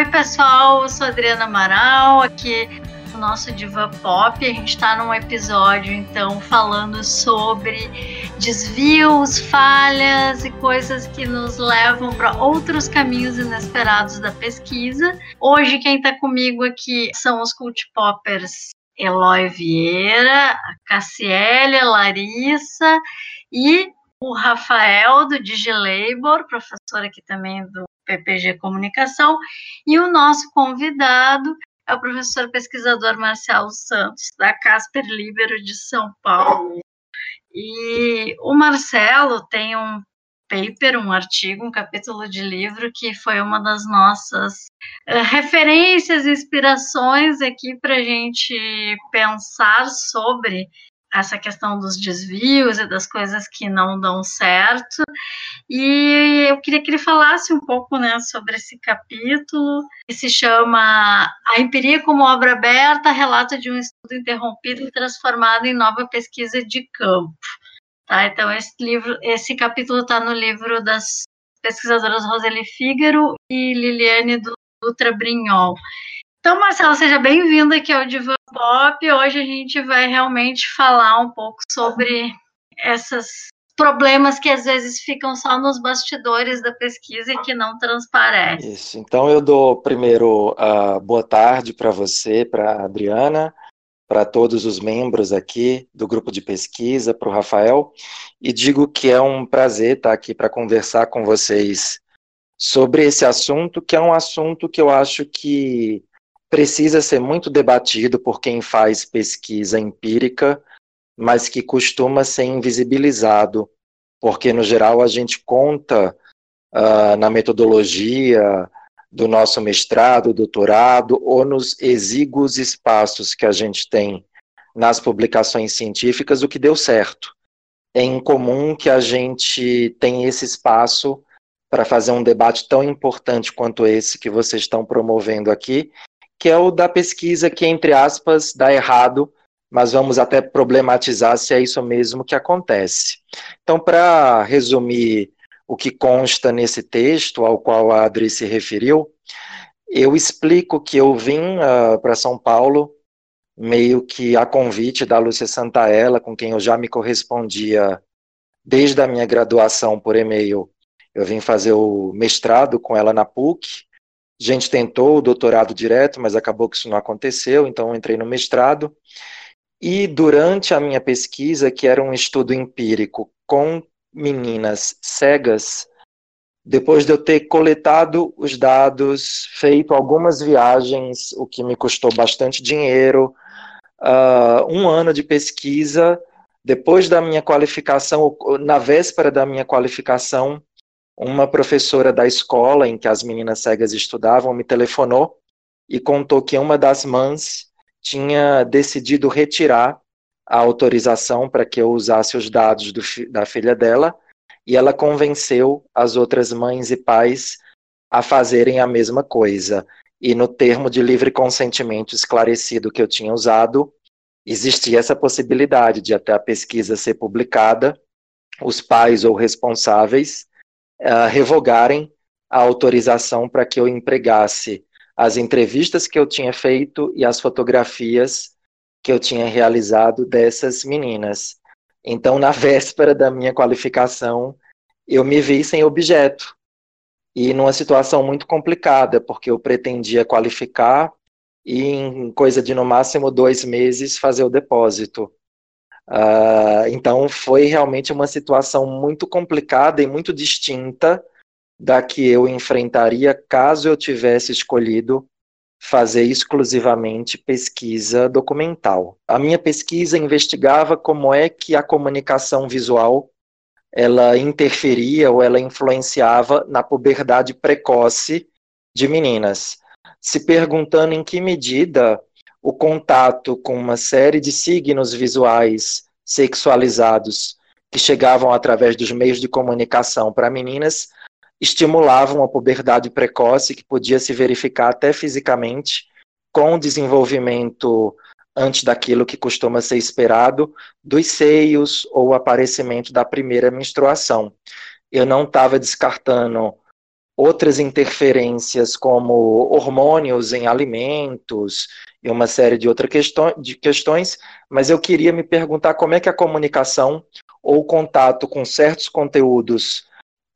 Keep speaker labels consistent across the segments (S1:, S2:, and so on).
S1: Oi, pessoal, eu sou Adriana Amaral, aqui no nosso Diva Pop. A gente está num episódio, então, falando sobre desvios, falhas e coisas que nos levam para outros caminhos inesperados da pesquisa. Hoje, quem está comigo aqui são os cult poppers Eloy Vieira, a Cassiele, Larissa e o Rafael do DigiLabor, professor aqui também do PPG Comunicação, e o nosso convidado é o professor pesquisador Marcelo Santos, da Casper Libero de São Paulo. E o Marcelo tem um paper, um artigo, um capítulo de livro que foi uma das nossas uh, referências, inspirações aqui para a gente pensar sobre essa questão dos desvios e das coisas que não dão certo. E eu queria que ele falasse um pouco né, sobre esse capítulo, que se chama A Empiria como Obra Aberta, relato de um estudo interrompido e transformado em nova pesquisa de campo. Tá? Então, esse livro, esse capítulo está no livro das pesquisadoras Roseli Fígaro e Liliane Dutra Brignol. Então, Marcelo, seja bem-vindo aqui ao Diva Pop. Hoje a gente vai realmente falar um pouco sobre esses problemas que às vezes ficam só nos bastidores da pesquisa e que não transparecem.
S2: Isso. Então eu dou primeiro uh, boa tarde para você, para Adriana, para todos os membros aqui do grupo de pesquisa, para o Rafael, e digo que é um prazer estar aqui para conversar com vocês sobre esse assunto, que é um assunto que eu acho que precisa ser muito debatido por quem faz pesquisa empírica, mas que costuma ser invisibilizado, porque no geral a gente conta uh, na metodologia do nosso mestrado, doutorado, ou nos exíguos espaços que a gente tem nas publicações científicas, o que deu certo. É incomum que a gente tenha esse espaço para fazer um debate tão importante quanto esse que vocês estão promovendo aqui que é o da pesquisa que, entre aspas, dá errado, mas vamos até problematizar se é isso mesmo que acontece. Então, para resumir o que consta nesse texto ao qual a Adri se referiu, eu explico que eu vim uh, para São Paulo meio que a convite da Lúcia Santaella, com quem eu já me correspondia desde a minha graduação por e-mail. Eu vim fazer o mestrado com ela na PUC, a gente tentou o doutorado direto, mas acabou que isso não aconteceu, então entrei no mestrado. E durante a minha pesquisa, que era um estudo empírico com meninas cegas, depois de eu ter coletado os dados, feito algumas viagens, o que me custou bastante dinheiro, uh, um ano de pesquisa, depois da minha qualificação, na véspera da minha qualificação, uma professora da escola em que as meninas cegas estudavam me telefonou e contou que uma das mães tinha decidido retirar a autorização para que eu usasse os dados do, da filha dela e ela convenceu as outras mães e pais a fazerem a mesma coisa. E no termo de livre consentimento esclarecido que eu tinha usado, existia essa possibilidade de até a pesquisa ser publicada, os pais ou responsáveis revogarem a autorização para que eu empregasse as entrevistas que eu tinha feito e as fotografias que eu tinha realizado dessas meninas. Então, na véspera da minha qualificação, eu me vi sem objeto e numa situação muito complicada, porque eu pretendia qualificar e em coisa de no máximo dois meses fazer o depósito. Uh, então foi realmente uma situação muito complicada e muito distinta da que eu enfrentaria caso eu tivesse escolhido fazer exclusivamente pesquisa documental. A minha pesquisa investigava como é que a comunicação visual ela interferia ou ela influenciava na puberdade precoce de meninas, se perguntando em que medida o contato com uma série de signos visuais sexualizados que chegavam através dos meios de comunicação para meninas estimulavam a puberdade precoce que podia se verificar até fisicamente com o desenvolvimento antes daquilo que costuma ser esperado dos seios ou o aparecimento da primeira menstruação. Eu não estava descartando outras interferências como hormônios em alimentos e uma série de outras questões, de questões, mas eu queria me perguntar como é que a comunicação ou contato com certos conteúdos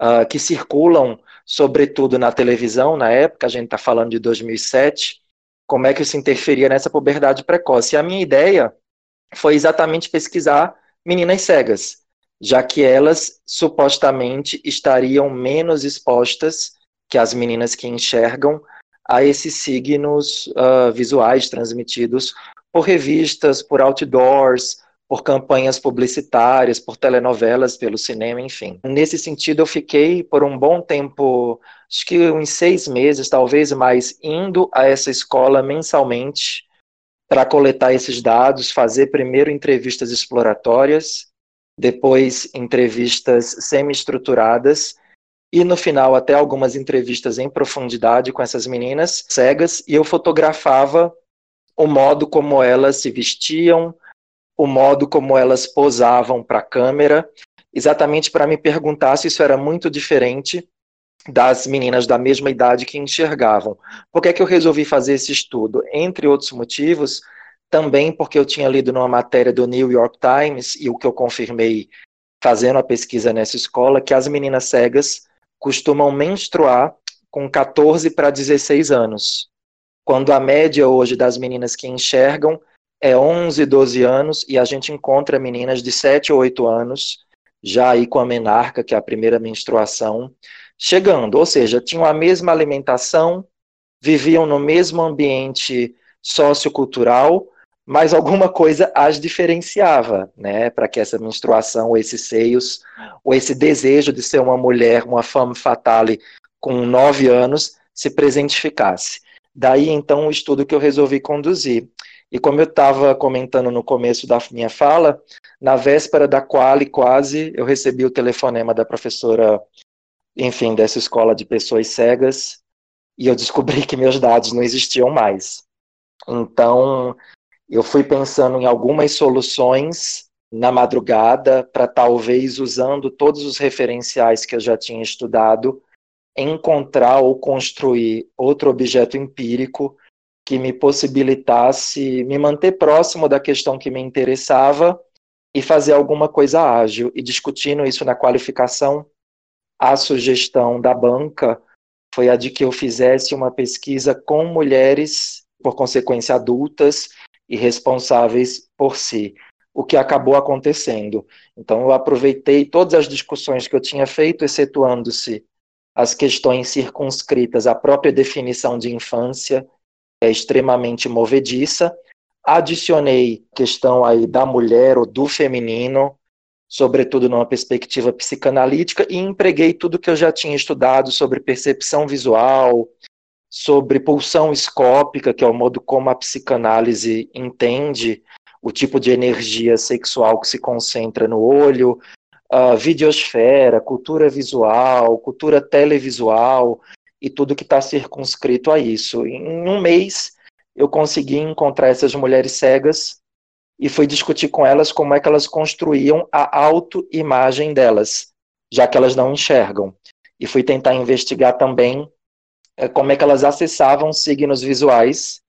S2: uh, que circulam, sobretudo na televisão, na época, a gente está falando de 2007, como é que isso interferia nessa puberdade precoce. E a minha ideia foi exatamente pesquisar meninas cegas, já que elas supostamente estariam menos expostas que as meninas que enxergam a esses signos uh, visuais transmitidos por revistas, por outdoors, por campanhas publicitárias, por telenovelas, pelo cinema, enfim. Nesse sentido, eu fiquei por um bom tempo, acho que uns seis meses, talvez mais, indo a essa escola mensalmente para coletar esses dados, fazer primeiro entrevistas exploratórias, depois entrevistas semi-estruturadas e no final até algumas entrevistas em profundidade com essas meninas cegas e eu fotografava o modo como elas se vestiam, o modo como elas posavam para a câmera, exatamente para me perguntar se isso era muito diferente das meninas da mesma idade que enxergavam. Por que, é que eu resolvi fazer esse estudo? Entre outros motivos, também porque eu tinha lido numa matéria do New York Times, e o que eu confirmei fazendo a pesquisa nessa escola, que as meninas cegas costumam menstruar com 14 para 16 anos, quando a média hoje das meninas que enxergam é 11, 12 anos, e a gente encontra meninas de 7 ou 8 anos, já aí com a menarca, que é a primeira menstruação, chegando, ou seja, tinham a mesma alimentação, viviam no mesmo ambiente sociocultural, mas alguma coisa as diferenciava, né, para que essa menstruação, ou esses seios, ou esse desejo de ser uma mulher, uma femme fatale com nove anos, se presentificasse. Daí então o estudo que eu resolvi conduzir. E como eu estava comentando no começo da minha fala, na véspera da quali quase eu recebi o telefonema da professora, enfim, dessa escola de pessoas cegas, e eu descobri que meus dados não existiam mais. Então, eu fui pensando em algumas soluções na madrugada para talvez usando todos os referenciais que eu já tinha estudado encontrar ou construir outro objeto empírico que me possibilitasse me manter próximo da questão que me interessava e fazer alguma coisa ágil. E discutindo isso na qualificação, a sugestão da banca foi a de que eu fizesse uma pesquisa com mulheres, por consequência adultas, e responsáveis por si, o que acabou acontecendo. Então, eu aproveitei todas as discussões que eu tinha feito, excetuando-se as questões circunscritas à própria definição de infância, que é extremamente movediça, adicionei questão aí da mulher ou do feminino, sobretudo numa perspectiva psicanalítica, e empreguei tudo que eu já tinha estudado sobre percepção visual, sobre pulsão escópica, que é o modo como a psicanálise entende o tipo de energia sexual que se concentra no olho, a videosfera, cultura visual, cultura televisual e tudo que está circunscrito a isso. Em um mês, eu consegui encontrar essas mulheres cegas e fui discutir com elas como é que elas construíam a autoimagem delas, já que elas não enxergam. E fui tentar investigar também como é que elas acessavam signos visuais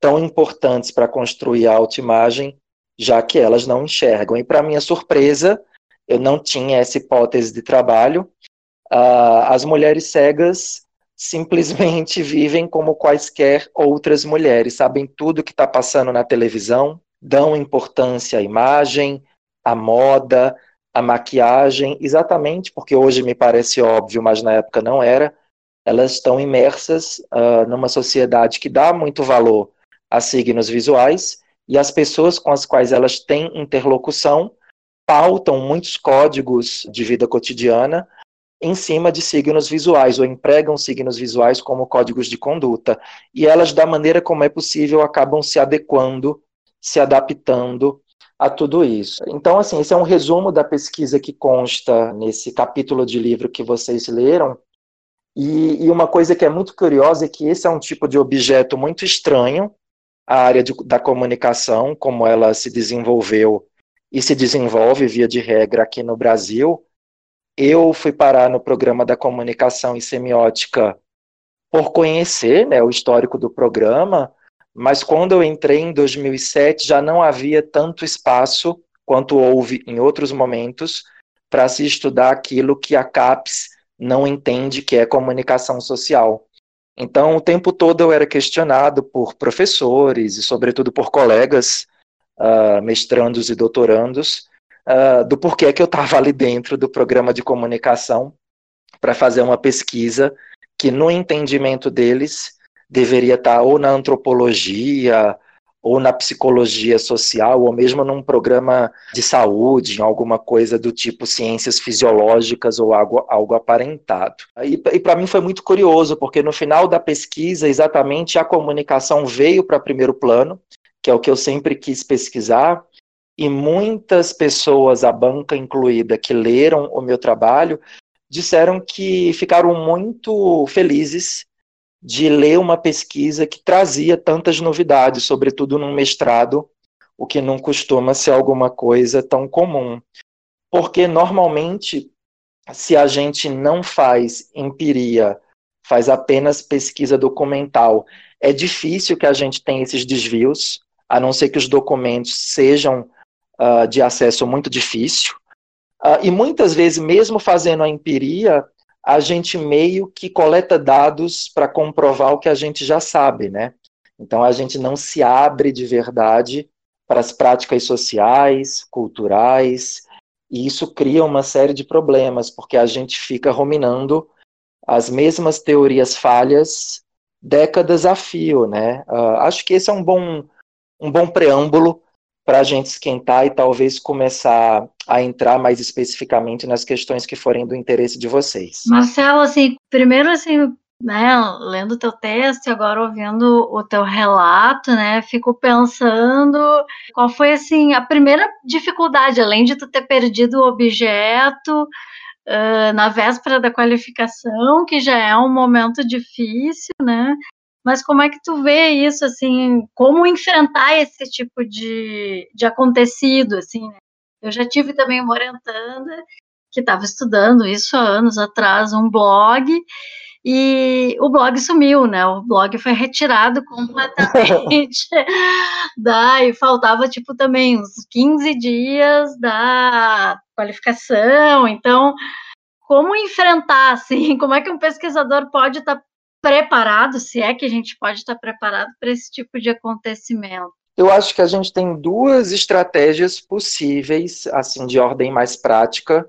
S2: tão importantes para construir a autoimagem, já que elas não enxergam. E para minha surpresa, eu não tinha essa hipótese de trabalho. Uh, as mulheres cegas simplesmente vivem como quaisquer outras mulheres, sabem tudo que está passando na televisão, dão importância à imagem, à moda, à maquiagem, exatamente porque hoje me parece óbvio, mas na época não era, elas estão imersas uh, numa sociedade que dá muito valor a signos visuais e as pessoas com as quais elas têm interlocução pautam muitos códigos de vida cotidiana em cima de signos visuais ou empregam signos visuais como códigos de conduta e elas da maneira como é possível acabam se adequando, se adaptando a tudo isso. Então assim, esse é um resumo da pesquisa que consta nesse capítulo de livro que vocês leram e, e, uma coisa que é muito curiosa é que esse é um tipo de objeto muito estranho, a área de, da comunicação, como ela se desenvolveu e se desenvolve via de regra aqui no Brasil, eu fui parar no programa da comunicação e semiótica por conhecer né, o histórico do programa, mas quando eu entrei em 2007 já não havia tanto espaço quanto houve em outros momentos para se estudar aquilo que a CAPES não entende que é comunicação social. Então, o tempo todo eu era questionado por professores e, sobretudo, por colegas, uh, mestrandos e doutorandos, uh, do porquê que eu estava ali dentro do programa de comunicação para fazer uma pesquisa que, no entendimento deles, deveria estar tá ou na antropologia, ou na psicologia social, ou mesmo num programa de saúde, em alguma coisa do tipo ciências fisiológicas ou algo, algo aparentado. E, e para mim foi muito curioso, porque no final da pesquisa, exatamente a comunicação veio para primeiro plano, que é o que eu sempre quis pesquisar, e muitas pessoas, a banca incluída, que leram o meu trabalho, disseram que ficaram muito felizes de ler uma pesquisa que trazia tantas novidades, sobretudo num mestrado, o que não costuma ser alguma coisa tão comum. Porque normalmente, se a gente não faz empiria, faz apenas pesquisa documental, é difícil que a gente tenha esses desvios, a não ser que os documentos sejam uh, de acesso muito difícil. Uh, e muitas vezes, mesmo fazendo a empiria, a gente meio que coleta dados para comprovar o que a gente já sabe, né? Então a gente não se abre de verdade para as práticas sociais, culturais, e isso cria uma série de problemas, porque a gente fica ruminando as mesmas teorias falhas décadas a fio, né? Uh, acho que esse é um bom, um bom preâmbulo para a gente esquentar e talvez começar a entrar mais especificamente nas questões que forem do interesse de vocês.
S1: Marcelo, assim, primeiro assim, né, lendo o teu texto e agora ouvindo o teu relato, né, fico pensando qual foi assim a primeira dificuldade, além de tu ter perdido o objeto uh, na véspera da qualificação, que já é um momento difícil, né? Mas como é que tu vê isso, assim, como enfrentar esse tipo de, de acontecido, assim, né? Eu já tive também uma orientanda que estava estudando isso há anos atrás, um blog, e o blog sumiu, né? O blog foi retirado completamente. Daí faltava, tipo, também uns 15 dias da qualificação. Então, como enfrentar, assim? Como é que um pesquisador pode estar tá preparado, se é que a gente pode estar preparado para esse tipo de acontecimento?
S2: Eu acho que a gente tem duas estratégias possíveis, assim, de ordem mais prática,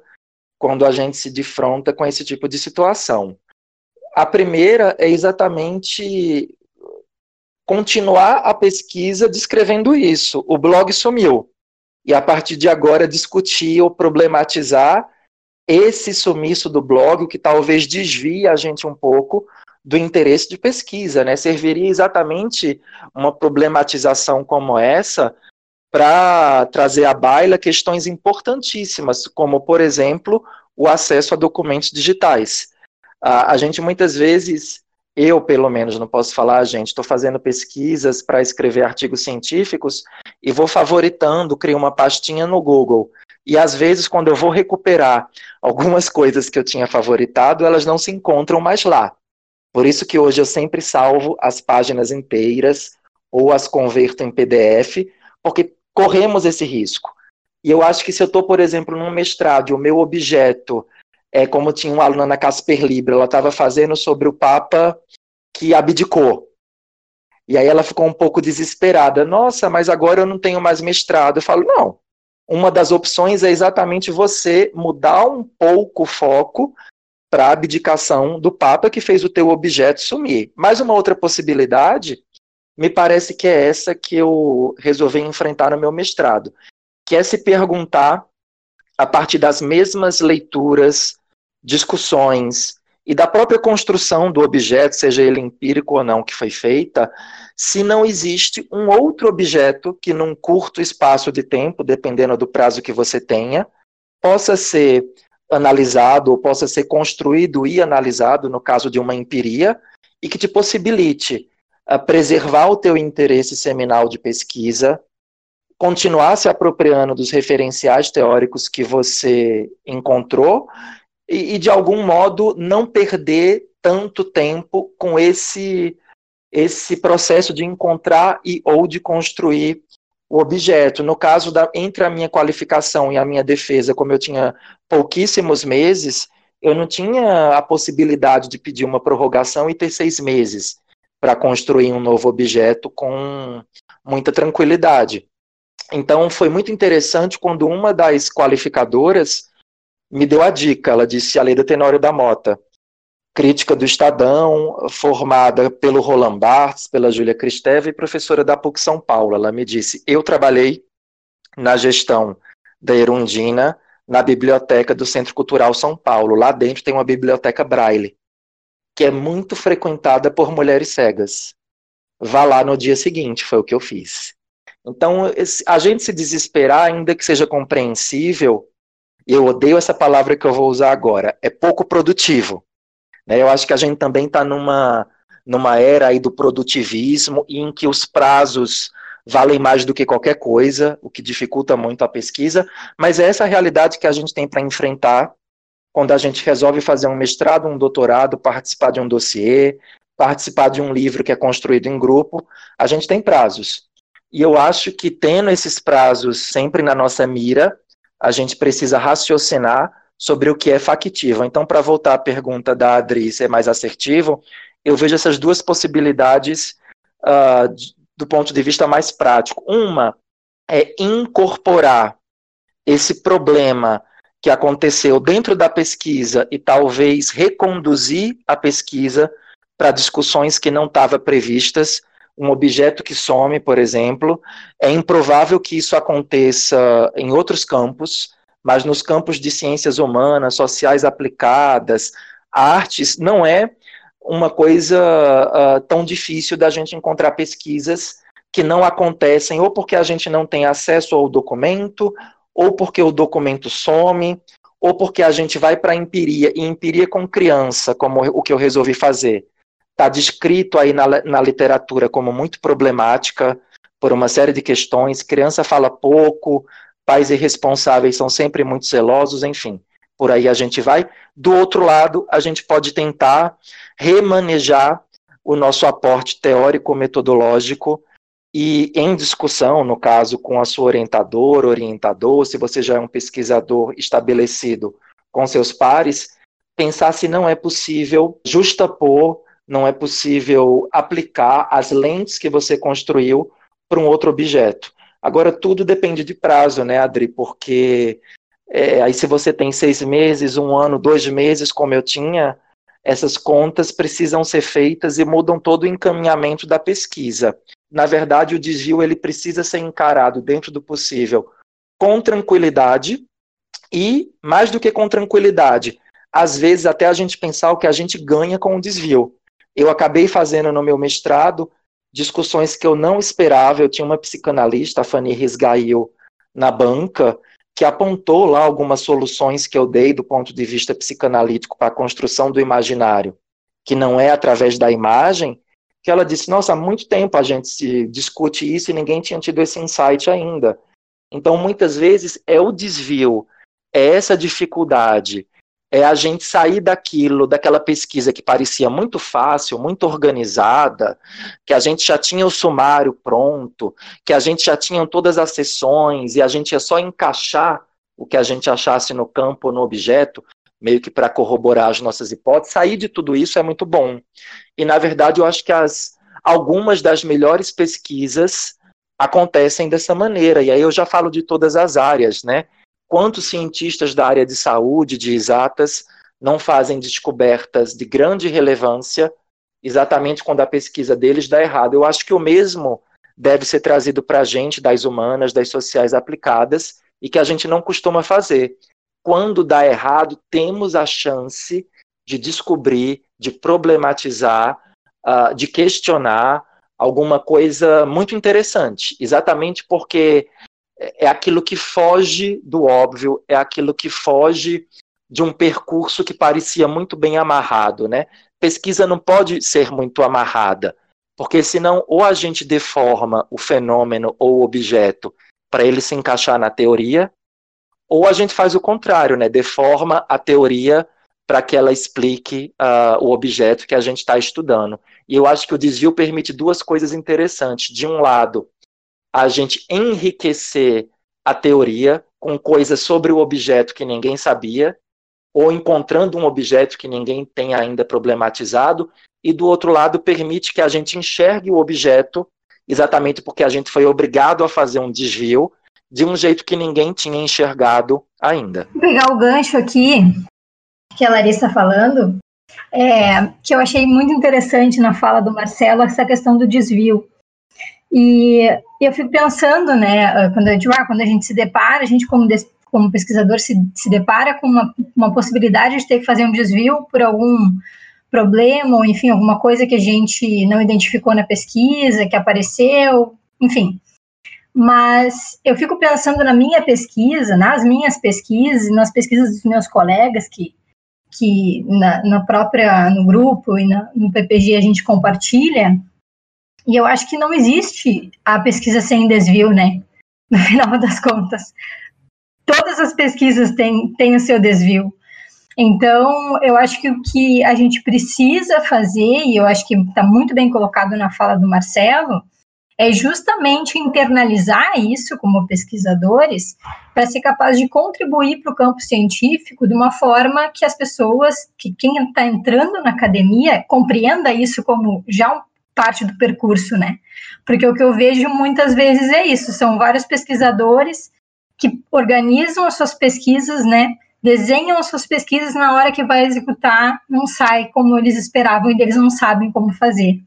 S2: quando a gente se defronta com esse tipo de situação. A primeira é exatamente continuar a pesquisa descrevendo isso. O blog sumiu. E a partir de agora discutir ou problematizar esse sumiço do blog, que talvez desvie a gente um pouco do interesse de pesquisa, né? Serviria exatamente uma problematização como essa para trazer à baila questões importantíssimas, como, por exemplo, o acesso a documentos digitais. A, a gente muitas vezes, eu pelo menos, não posso falar, gente, estou fazendo pesquisas para escrever artigos científicos e vou favoritando, crio uma pastinha no Google. E às vezes, quando eu vou recuperar algumas coisas que eu tinha favoritado, elas não se encontram mais lá. Por isso que hoje eu sempre salvo as páginas inteiras ou as converto em PDF, porque corremos esse risco. E eu acho que se eu estou, por exemplo, num mestrado o meu objeto é como tinha uma aluna na Casper Libre, ela estava fazendo sobre o Papa que abdicou. E aí ela ficou um pouco desesperada. Nossa, mas agora eu não tenho mais mestrado. Eu falo, não. Uma das opções é exatamente você mudar um pouco o foco para a abdicação do Papa que fez o teu objeto sumir. Mais uma outra possibilidade, me parece que é essa que eu resolvi enfrentar no meu mestrado, que é se perguntar, a partir das mesmas leituras, discussões e da própria construção do objeto, seja ele empírico ou não, que foi feita, se não existe um outro objeto que, num curto espaço de tempo, dependendo do prazo que você tenha, possa ser analisado ou possa ser construído e analisado no caso de uma empiria e que te possibilite uh, preservar o teu interesse seminal de pesquisa, continuar se apropriando dos referenciais teóricos que você encontrou e, e, de algum modo não perder tanto tempo com esse esse processo de encontrar e ou de construir o objeto. No caso da entre a minha qualificação e a minha defesa, como eu tinha pouquíssimos meses, eu não tinha a possibilidade de pedir uma prorrogação e ter seis meses para construir um novo objeto com muita tranquilidade. Então foi muito interessante quando uma das qualificadoras me deu a dica. Ela disse: a lei do Tenório da Mota, crítica do Estadão, formada pelo Roland Barthes, pela Júlia Cristeva e professora da PUC São Paulo. Ela me disse: eu trabalhei na gestão da Erundina na biblioteca do Centro Cultural São Paulo. Lá dentro tem uma biblioteca Braille, que é muito frequentada por mulheres cegas. Vá lá no dia seguinte, foi o que eu fiz. Então, a gente se desesperar, ainda que seja compreensível, e eu odeio essa palavra que eu vou usar agora, é pouco produtivo. Né? Eu acho que a gente também está numa, numa era aí do produtivismo em que os prazos valem mais do que qualquer coisa, o que dificulta muito a pesquisa, mas é essa realidade que a gente tem para enfrentar quando a gente resolve fazer um mestrado, um doutorado, participar de um dossiê, participar de um livro que é construído em grupo, a gente tem prazos. E eu acho que tendo esses prazos sempre na nossa mira, a gente precisa raciocinar sobre o que é factível. Então, para voltar à pergunta da Adri ser mais assertivo, eu vejo essas duas possibilidades uh, do ponto de vista mais prático. Uma é incorporar esse problema que aconteceu dentro da pesquisa e talvez reconduzir a pesquisa para discussões que não estavam previstas. Um objeto que some, por exemplo, é improvável que isso aconteça em outros campos, mas nos campos de ciências humanas, sociais aplicadas, artes, não é uma coisa uh, tão difícil da gente encontrar pesquisas que não acontecem ou porque a gente não tem acesso ao documento, ou porque o documento some, ou porque a gente vai para a empiria, e empiria com criança, como o que eu resolvi fazer, está descrito aí na, na literatura como muito problemática, por uma série de questões, criança fala pouco, pais irresponsáveis são sempre muito zelosos, enfim por aí a gente vai. Do outro lado, a gente pode tentar remanejar o nosso aporte teórico-metodológico e em discussão, no caso, com a sua orientadora, orientador, se você já é um pesquisador estabelecido com seus pares, pensar se não é possível justapor, não é possível aplicar as lentes que você construiu para um outro objeto. Agora, tudo depende de prazo, né, Adri? Porque é, aí, se você tem seis meses, um ano, dois meses, como eu tinha, essas contas precisam ser feitas e mudam todo o encaminhamento da pesquisa. Na verdade, o desvio ele precisa ser encarado dentro do possível com tranquilidade e, mais do que com tranquilidade, às vezes até a gente pensar o que a gente ganha com o desvio. Eu acabei fazendo no meu mestrado discussões que eu não esperava. Eu tinha uma psicanalista, a Fanny Risgail, na banca, que apontou lá algumas soluções que eu dei do ponto de vista psicanalítico para a construção do imaginário, que não é através da imagem, que ela disse: Nossa, há muito tempo a gente se discute isso e ninguém tinha tido esse insight ainda. Então, muitas vezes, é o desvio, é essa dificuldade é a gente sair daquilo, daquela pesquisa que parecia muito fácil, muito organizada, que a gente já tinha o sumário pronto, que a gente já tinha todas as sessões e a gente ia só encaixar o que a gente achasse no campo, no objeto, meio que para corroborar as nossas hipóteses. Sair de tudo isso é muito bom. E, na verdade, eu acho que as, algumas das melhores pesquisas acontecem dessa maneira. E aí eu já falo de todas as áreas, né? Quantos cientistas da área de saúde, de exatas, não fazem descobertas de grande relevância exatamente quando a pesquisa deles dá errado. Eu acho que o mesmo deve ser trazido para a gente, das humanas, das sociais aplicadas, e que a gente não costuma fazer. Quando dá errado, temos a chance de descobrir, de problematizar, uh, de questionar alguma coisa muito interessante, exatamente porque é aquilo que foge do óbvio, é aquilo que foge de um percurso que parecia muito bem amarrado, né? Pesquisa não pode ser muito amarrada, porque senão ou a gente deforma o fenômeno ou o objeto para ele se encaixar na teoria, ou a gente faz o contrário, né? Deforma a teoria para que ela explique uh, o objeto que a gente está estudando. E eu acho que o desvio permite duas coisas interessantes. De um lado, a gente enriquecer a teoria com coisas sobre o objeto que ninguém sabia, ou encontrando um objeto que ninguém tem ainda problematizado, e do outro lado, permite que a gente enxergue o objeto exatamente porque a gente foi obrigado a fazer um desvio de um jeito que ninguém tinha enxergado ainda.
S3: Vou pegar o gancho aqui que a Larissa está falando, é, que eu achei muito interessante na fala do Marcelo, essa questão do desvio. E eu fico pensando, né, quando, eu digo, ah, quando a gente se depara, a gente como, des, como pesquisador se, se depara com uma, uma possibilidade de ter que fazer um desvio por algum problema, ou enfim, alguma coisa que a gente não identificou na pesquisa, que apareceu, enfim. Mas eu fico pensando na minha pesquisa, nas minhas pesquisas, nas pesquisas dos meus colegas que que na, na própria no grupo e na, no PPG a gente compartilha. E eu acho que não existe a pesquisa sem desvio, né? No final das contas, todas as pesquisas têm, têm o seu desvio. Então, eu acho que o que a gente precisa fazer, e eu acho que está muito bem colocado na fala do Marcelo, é justamente internalizar isso como pesquisadores para ser capaz de contribuir para o campo científico de uma forma que as pessoas, que quem está entrando na academia, compreenda isso como já parte do percurso, né? Porque o que eu vejo muitas vezes é isso, são vários pesquisadores que organizam as suas pesquisas, né? Desenham as suas pesquisas na hora que vai executar, não sai como eles esperavam e eles não sabem como fazer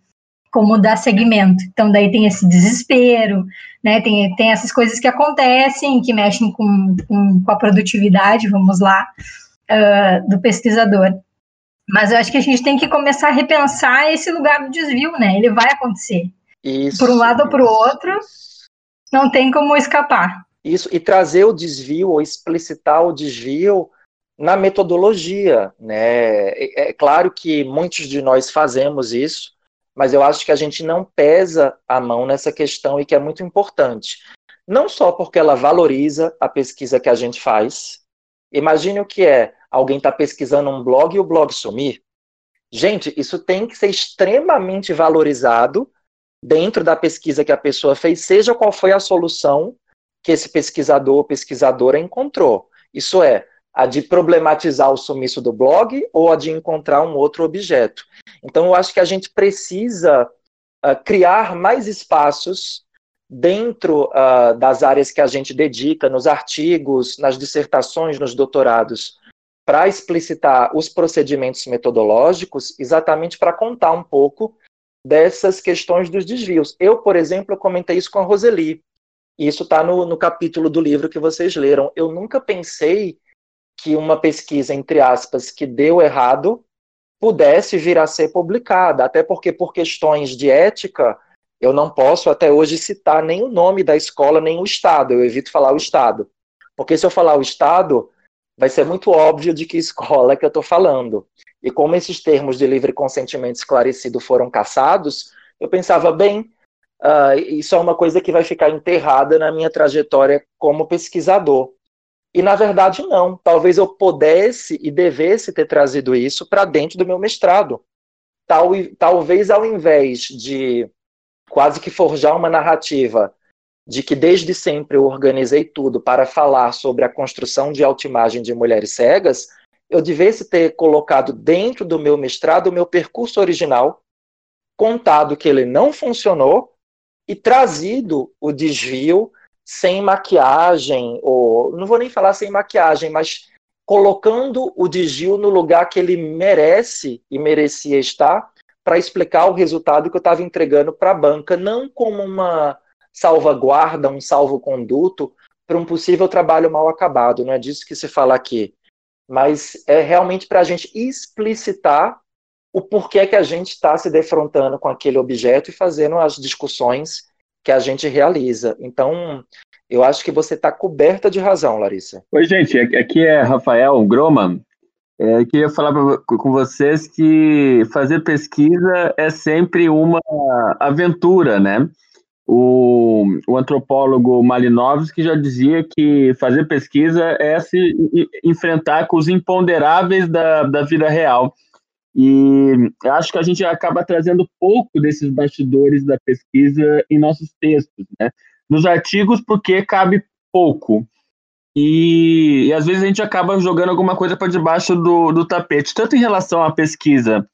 S3: como dar segmento. Então, daí tem esse desespero, né? Tem, tem essas coisas que acontecem, que mexem com, com, com a produtividade, vamos lá, uh, do pesquisador. Mas eu acho que a gente tem que começar a repensar esse lugar do desvio, né? Ele vai acontecer. Isso, por um lado ou para o outro, não tem como escapar.
S2: Isso, e trazer o desvio, ou explicitar o desvio na metodologia, né? É, é claro que muitos de nós fazemos isso, mas eu acho que a gente não pesa a mão nessa questão e que é muito importante. Não só porque ela valoriza a pesquisa que a gente faz. Imagine o que é alguém estar tá pesquisando um blog e o blog sumir. Gente, isso tem que ser extremamente valorizado dentro da pesquisa que a pessoa fez, seja qual foi a solução que esse pesquisador ou pesquisadora encontrou. Isso é, a de problematizar o sumiço do blog ou a de encontrar um outro objeto. Então, eu acho que a gente precisa uh, criar mais espaços dentro uh, das áreas que a gente dedica, nos artigos, nas dissertações, nos doutorados, para explicitar os procedimentos metodológicos, exatamente para contar um pouco dessas questões dos desvios. Eu, por exemplo, comentei isso com a Roseli, e isso está no, no capítulo do livro que vocês leram. Eu nunca pensei que uma pesquisa, entre aspas, que deu errado, pudesse vir a ser publicada, até porque por questões de ética eu não posso até hoje citar nem o nome da escola nem o estado, eu evito falar o estado, porque se eu falar o estado vai ser muito óbvio de que escola é que eu estou falando. E como esses termos de livre consentimento esclarecido foram caçados, eu pensava, bem, uh, isso é uma coisa que vai ficar enterrada na minha trajetória como pesquisador. E na verdade não. Talvez eu pudesse e devesse ter trazido isso para dentro do meu mestrado. Tal, talvez ao invés de quase que forjar uma narrativa de que desde sempre eu organizei tudo para falar sobre a construção de autoimagem de mulheres cegas, eu devesse ter colocado dentro do meu mestrado o meu percurso original, contado que ele não funcionou e trazido o desvio sem maquiagem, ou não vou nem falar sem maquiagem, mas colocando o Digil no lugar que ele merece e merecia estar para explicar o resultado que eu estava entregando para a banca, não como uma salvaguarda, um salvo-conduto para um possível trabalho mal acabado, não é disso que se fala aqui. Mas é realmente para a gente explicitar o porquê que a gente está se defrontando com aquele objeto e fazendo as discussões que a gente realiza. Então, eu acho que você está coberta de razão, Larissa.
S4: Oi, gente, aqui é Rafael Groman. É, queria falar pra, com vocês que fazer pesquisa é sempre uma aventura, né? o, o antropólogo Malinowski já dizia que fazer pesquisa é se enfrentar com os imponderáveis da, da vida real. E acho que a gente acaba trazendo pouco desses bastidores da pesquisa em nossos textos, né? Nos artigos, porque cabe pouco. E, e às vezes a gente acaba jogando alguma coisa para debaixo do, do tapete, tanto em relação à pesquisa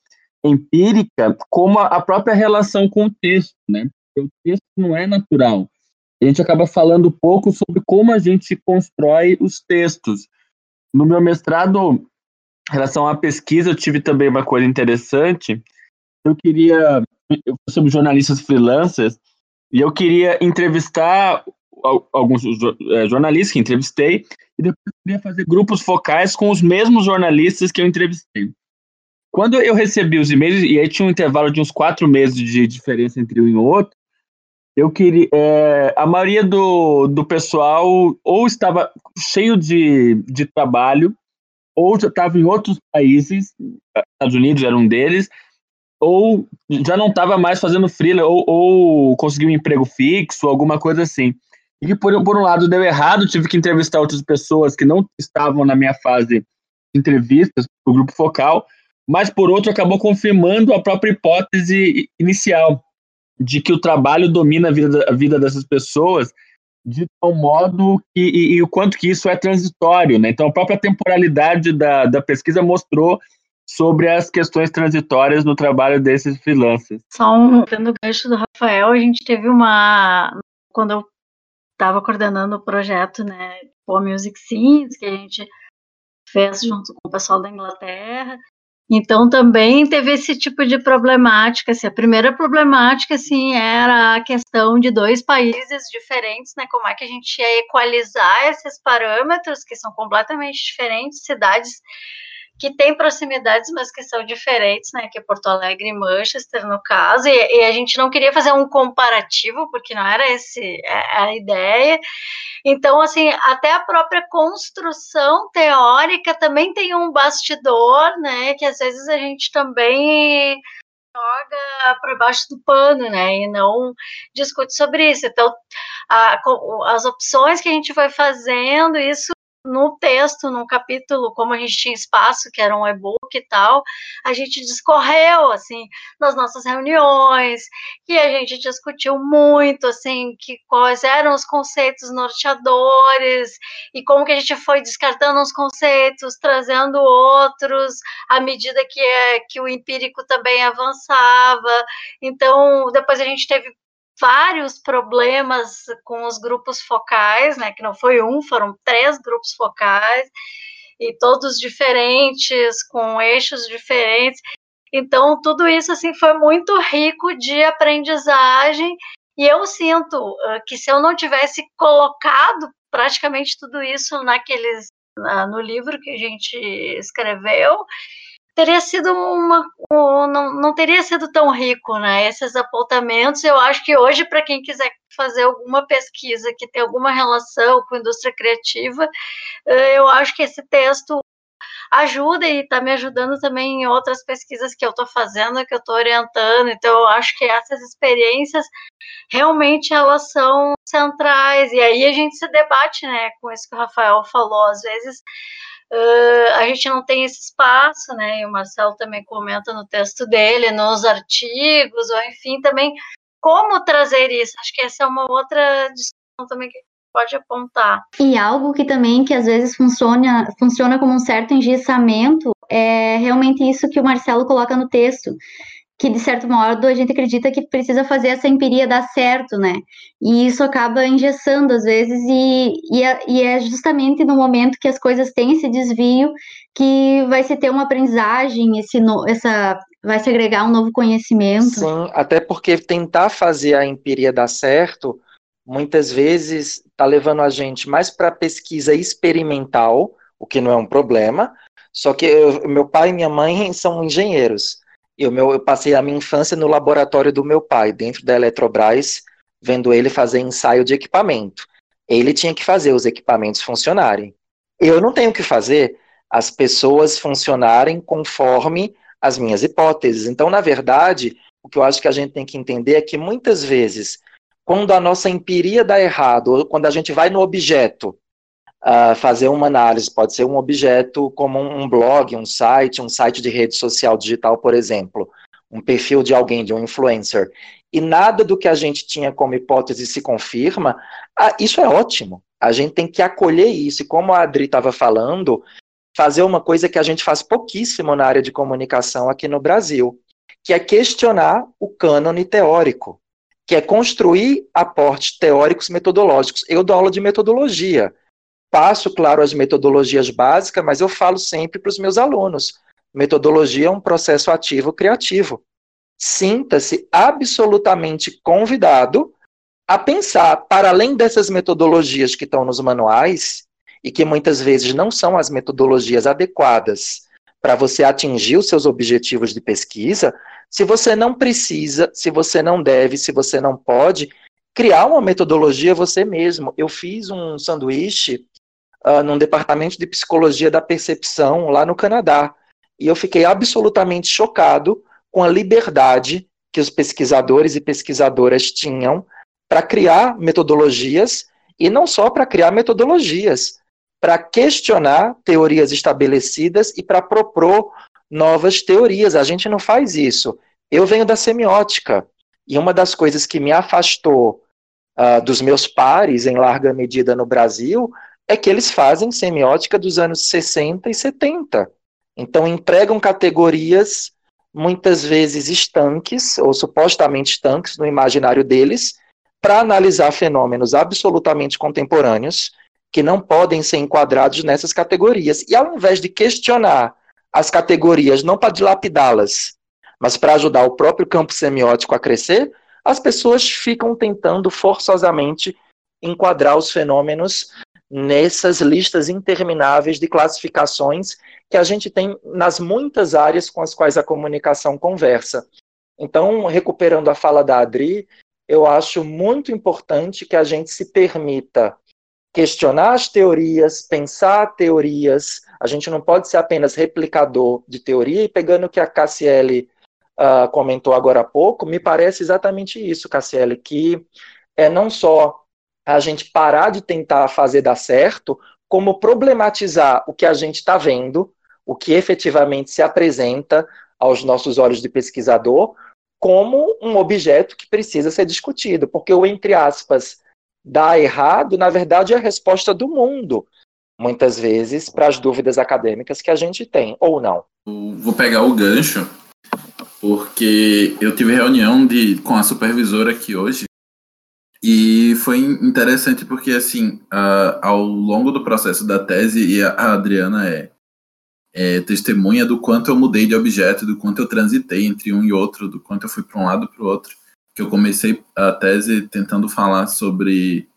S4: empírica, como a, a própria relação com o texto, né? o texto não é natural. A gente acaba falando pouco sobre como a gente constrói os textos. No meu mestrado, em relação à pesquisa, eu tive também uma coisa interessante. Eu queria, eu sobre jornalistas freelancers, e eu queria entrevistar alguns é, jornalistas que entrevistei, e depois queria fazer grupos focais com os mesmos jornalistas que eu entrevistei. Quando eu recebi os e-mails, e aí tinha um intervalo de uns quatro meses de diferença entre um e outro, eu queria. É, a maioria do, do pessoal ou estava cheio de, de trabalho, ou já estava em outros países, Estados Unidos era um deles, ou já não estava mais fazendo freela, ou, ou conseguiu um emprego fixo, alguma coisa assim. E que, por, por um lado, deu errado, tive que entrevistar outras pessoas que não estavam na minha fase de entrevistas o grupo focal, mas, por outro, acabou confirmando a própria hipótese inicial de que o trabalho domina a vida, a vida dessas pessoas de tal modo que, e, e, o quanto que isso é transitório, né? Então, a própria temporalidade da, da pesquisa mostrou sobre as questões transitórias no trabalho desses freelancers.
S1: Só um, tendo o gancho do Rafael, a gente teve uma, quando eu estava coordenando o projeto, né, o Music Scenes, que a gente fez junto com o pessoal da Inglaterra, então também teve esse tipo de problemática. Assim, a primeira problemática assim era a questão de dois países diferentes, né? Como é que a gente ia equalizar esses parâmetros que são completamente diferentes, cidades que têm proximidades, mas que são diferentes, né? Que é Porto Alegre e Manchester, no caso, e, e, a gente não queria fazer um comparativo, porque não era esse é, a ideia. Então, assim, até a própria construção teórica também tem um bastidor, né? Que às vezes a gente também joga para baixo do pano, né, e não discute sobre isso. Então, a, as opções que a gente foi fazendo, isso no texto, no capítulo, como a gente tinha espaço, que era um e-book e tal, a gente discorreu, assim, nas nossas reuniões, e a gente discutiu muito, assim, que quais eram os conceitos norteadores, e como que a gente foi descartando os conceitos, trazendo outros, à medida que, é, que o empírico também avançava. Então, depois a gente teve vários problemas com os grupos focais, né, que não foi um, foram três grupos focais, e todos diferentes, com eixos diferentes. Então, tudo isso assim foi muito rico de aprendizagem, e eu sinto uh, que se eu não tivesse colocado praticamente tudo isso naqueles no livro que a gente escreveu, teria sido uma um, não, não teria sido tão rico, né? Esses apontamentos, eu acho que hoje para quem quiser fazer alguma pesquisa que tem alguma relação com indústria criativa, eh, eu acho que esse texto ajuda e está me ajudando também em outras pesquisas que eu estou fazendo, que eu estou orientando. Então, eu acho que essas experiências realmente elas são centrais. E aí a gente se debate, né, com isso que o Rafael falou. Às vezes uh, a gente não tem esse espaço, né? E o Marcelo também comenta no texto dele, nos artigos, ou enfim, também como trazer isso. Acho que essa é uma outra discussão também que pode apontar.
S5: E algo que também que às vezes funciona, funciona como um certo engessamento é realmente isso que o Marcelo coloca no texto, que de certo modo a gente acredita que precisa fazer essa empiria dar certo, né? E isso acaba engessando às vezes, e, e, é, e é justamente no momento que as coisas têm esse desvio que vai se ter uma aprendizagem, esse no, essa vai se agregar um novo conhecimento.
S2: Sim, até porque tentar fazer a empiria dar certo, muitas vezes está levando a gente mais para pesquisa experimental, o que não é um problema. Só que eu, meu pai e minha mãe são engenheiros. Eu, meu, eu passei a minha infância no laboratório do meu pai, dentro da Eletrobras, vendo ele fazer ensaio de equipamento. Ele tinha que fazer os equipamentos funcionarem. Eu não tenho que fazer as pessoas funcionarem conforme as minhas hipóteses. Então, na verdade, o que eu acho que a gente tem que entender é que muitas vezes quando a nossa empiria dá errado, ou quando a gente vai no objeto uh, fazer uma análise, pode ser um objeto como um blog, um site, um site de rede social digital, por exemplo, um perfil de alguém, de um influencer, e nada do que a gente tinha como hipótese se confirma, isso é ótimo. A gente tem que acolher isso. E como a Adri estava falando, fazer uma coisa que a gente faz pouquíssimo na área de comunicação aqui no Brasil, que é questionar o cânone teórico que é construir aportes teóricos metodológicos. Eu dou aula de metodologia. Passo, claro, as metodologias básicas, mas eu falo sempre para os meus alunos. Metodologia é um processo ativo criativo. Sinta-se absolutamente convidado a pensar, para além dessas metodologias que estão nos manuais, e que muitas vezes não são as metodologias adequadas para você atingir os seus objetivos de pesquisa, se você não precisa, se você não deve, se você não pode, criar uma metodologia você mesmo. Eu fiz um sanduíche uh, num departamento de psicologia da percepção lá no Canadá. E eu fiquei absolutamente chocado com a liberdade que os pesquisadores e pesquisadoras tinham para criar metodologias, e não só para criar metodologias, para questionar teorias estabelecidas e para propor novas teorias. A gente não faz isso. Eu venho da semiótica, e uma das coisas que me afastou uh, dos meus pares, em larga medida no Brasil, é que eles fazem semiótica dos anos 60 e 70. Então, empregam categorias muitas vezes estanques, ou supostamente estanques no imaginário deles, para analisar fenômenos absolutamente contemporâneos, que não podem ser enquadrados nessas categorias. E ao invés de questionar as categorias não para dilapidá-las, mas para ajudar o próprio campo semiótico a crescer, as pessoas ficam tentando forçosamente enquadrar os fenômenos nessas listas intermináveis de classificações que a gente tem nas muitas áreas com as quais a comunicação conversa. Então, recuperando a fala da Adri, eu acho muito importante que a gente se permita questionar as teorias, pensar teorias. A gente não pode ser apenas replicador de teoria. E pegando o que a Cassiele uh, comentou agora há pouco, me parece exatamente isso, Cassiele, que é não só a gente parar de tentar fazer dar certo, como problematizar o que a gente está vendo, o que efetivamente se apresenta aos nossos olhos de pesquisador, como um objeto que precisa ser discutido, porque o entre aspas dar errado, na verdade, é a resposta do mundo, muitas vezes, para as dúvidas acadêmicas que a gente tem, ou não.
S6: Vou pegar o gancho, porque eu tive reunião de, com a supervisora aqui hoje, e foi interessante porque, assim, uh, ao longo do processo da tese, e a Adriana é, é testemunha do quanto eu mudei de objeto, do quanto eu transitei entre um e outro, do quanto eu fui para um lado para o outro que eu comecei a tese tentando falar sobre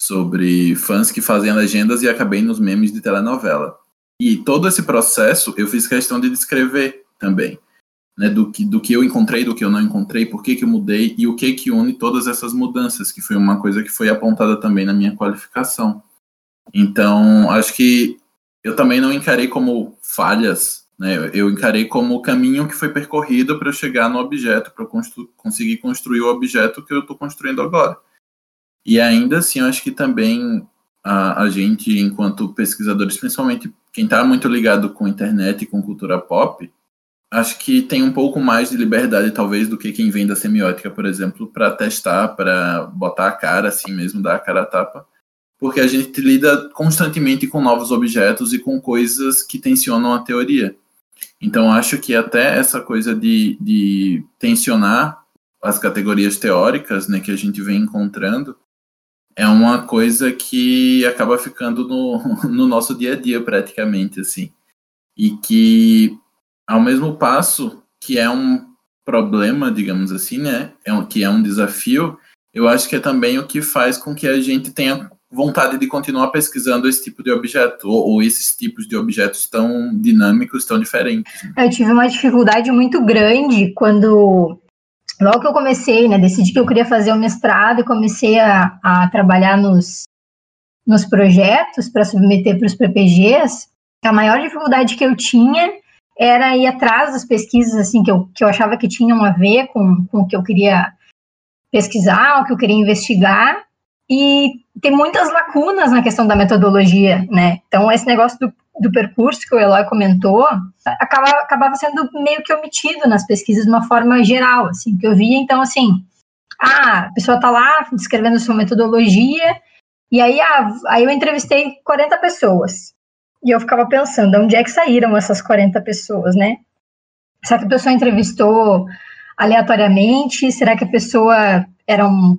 S6: sobre fãs que fazem legendas e acabei nos memes de telenovela. E todo esse processo eu fiz questão de descrever também, né, do que do que eu encontrei, do que eu não encontrei, por que que eu mudei e o que que une todas essas mudanças, que foi uma coisa que foi apontada também na minha qualificação. Então, acho que eu também não encarei como falhas né? Eu encarei como o caminho que foi percorrido para eu chegar no objeto, para constru conseguir construir o objeto que eu estou construindo agora. E ainda assim, eu acho que também a, a gente, enquanto pesquisadores, principalmente quem está muito ligado com internet e com cultura pop, acho que tem um pouco mais de liberdade, talvez, do que quem vem da semiótica, por exemplo, para testar, para botar a cara assim mesmo, dar a cara a tapa. Porque a gente lida constantemente com novos objetos e com coisas que tensionam a teoria. Então, acho que até essa coisa de, de tensionar as categorias teóricas né, que a gente vem encontrando é uma coisa que acaba ficando no, no nosso dia a dia, praticamente, assim. E que, ao mesmo passo que é um problema, digamos assim, né, é um, que é um desafio, eu acho que é também o que faz com que a gente tenha vontade de continuar pesquisando esse tipo de objeto, ou, ou, esses tipos de objetos tão dinâmicos, tão diferentes.
S3: Eu tive uma dificuldade muito grande quando, logo que eu comecei, né, decidi que eu queria fazer o mestrado e comecei a, a trabalhar nos, nos projetos para submeter para os PPGs, a maior dificuldade que eu tinha era ir atrás das pesquisas assim que eu, que eu achava que tinham a ver com, com o que eu queria pesquisar, o que eu queria investigar, e tem muitas lacunas na questão da metodologia, né? Então, esse negócio do, do percurso que o Eloy comentou acaba, acabava sendo meio que omitido nas pesquisas de uma forma geral, assim, que eu via, então, assim, ah, a pessoa está lá descrevendo sua metodologia, e aí, ah, aí eu entrevistei 40 pessoas, e eu ficava pensando, onde é que saíram essas 40 pessoas, né? Será que a pessoa entrevistou aleatoriamente? Será que a pessoa eram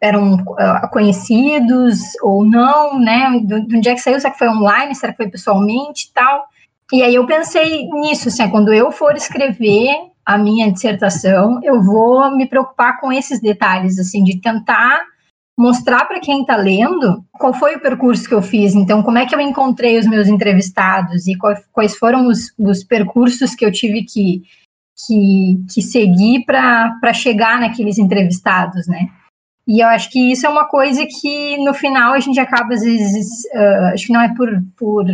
S3: eram uh, conhecidos ou não, né? De, de onde é que saiu? Será que foi online? Será que foi pessoalmente tal? E aí eu pensei nisso, assim, quando eu for escrever a minha dissertação, eu vou me preocupar com esses detalhes, assim, de tentar mostrar para quem está lendo qual foi o percurso que eu fiz, então como é que eu encontrei os meus entrevistados e quais foram os, os percursos que eu tive que, que, que seguir para chegar naqueles entrevistados, né? E eu acho que isso é uma coisa que no final a gente acaba às vezes, uh, acho que não é por, por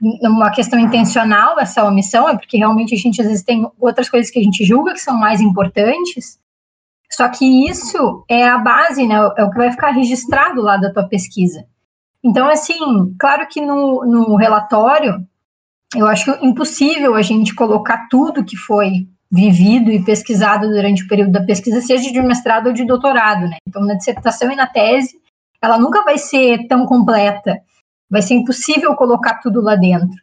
S3: uma questão intencional essa omissão, é porque realmente a gente às vezes tem outras coisas que a gente julga que são mais importantes. Só que isso é a base, né? É o que vai ficar registrado lá da tua pesquisa. Então, assim, claro que no, no relatório eu acho impossível a gente colocar tudo que foi vivido e pesquisado durante o período da pesquisa, seja de mestrado ou de doutorado, né? Então, na dissertação e na tese, ela nunca vai ser tão completa, vai ser impossível colocar tudo lá dentro.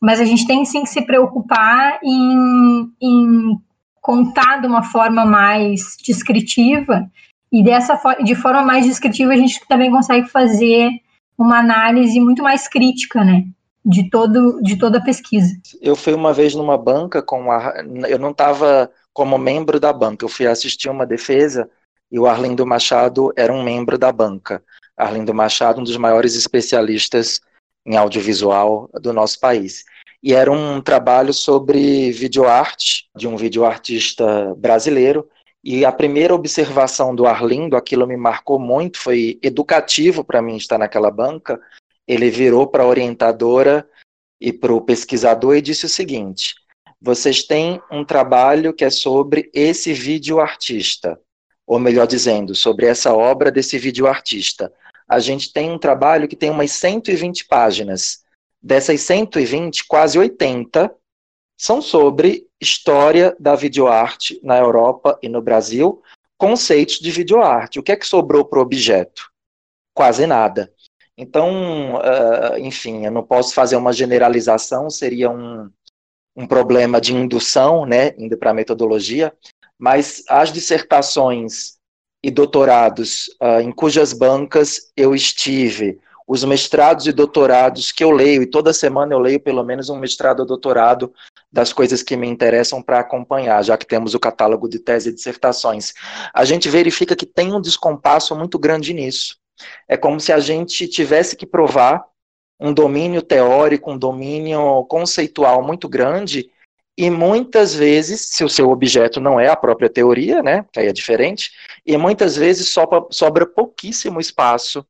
S3: Mas a gente tem sim que se preocupar em, em contar de uma forma mais descritiva, e dessa de forma mais descritiva a gente também consegue fazer uma análise muito mais crítica, né? de, todo, de toda a pesquisa.
S2: Eu fui uma vez numa banca com a, eu não estava como membro da banca, eu fui assistir uma defesa e o Arlindo Machado era um membro da banca. Arlindo Machado, um dos maiores especialistas em audiovisual do nosso país. E era um trabalho sobre videoarte, de um videoartista brasileiro. E a primeira observação do Arlindo, aquilo me marcou muito, foi educativo para mim estar naquela banca, ele virou para a orientadora e para o pesquisador e disse o seguinte: vocês têm um trabalho que é sobre esse vídeo artista, ou melhor dizendo, sobre essa obra desse vídeo artista. A gente tem um trabalho que tem umas 120 páginas. Dessas 120, quase 80 são sobre história da videoarte na Europa e no Brasil, conceitos de videoarte. O que é que sobrou para o objeto? Quase nada. Então, uh, enfim, eu não posso fazer uma generalização, seria um, um problema de indução, né, indo para a metodologia, mas as dissertações e doutorados uh, em cujas bancas eu estive, os mestrados e doutorados que eu leio, e toda semana eu leio pelo menos um mestrado ou doutorado das coisas que me interessam para acompanhar, já que temos o catálogo de tese e dissertações. A gente verifica que tem um descompasso muito grande nisso. É como se a gente tivesse que provar um domínio teórico, um domínio conceitual muito grande, e muitas vezes, se o seu objeto não é a própria teoria, né, que aí é diferente, e muitas vezes sobra, sobra pouquíssimo espaço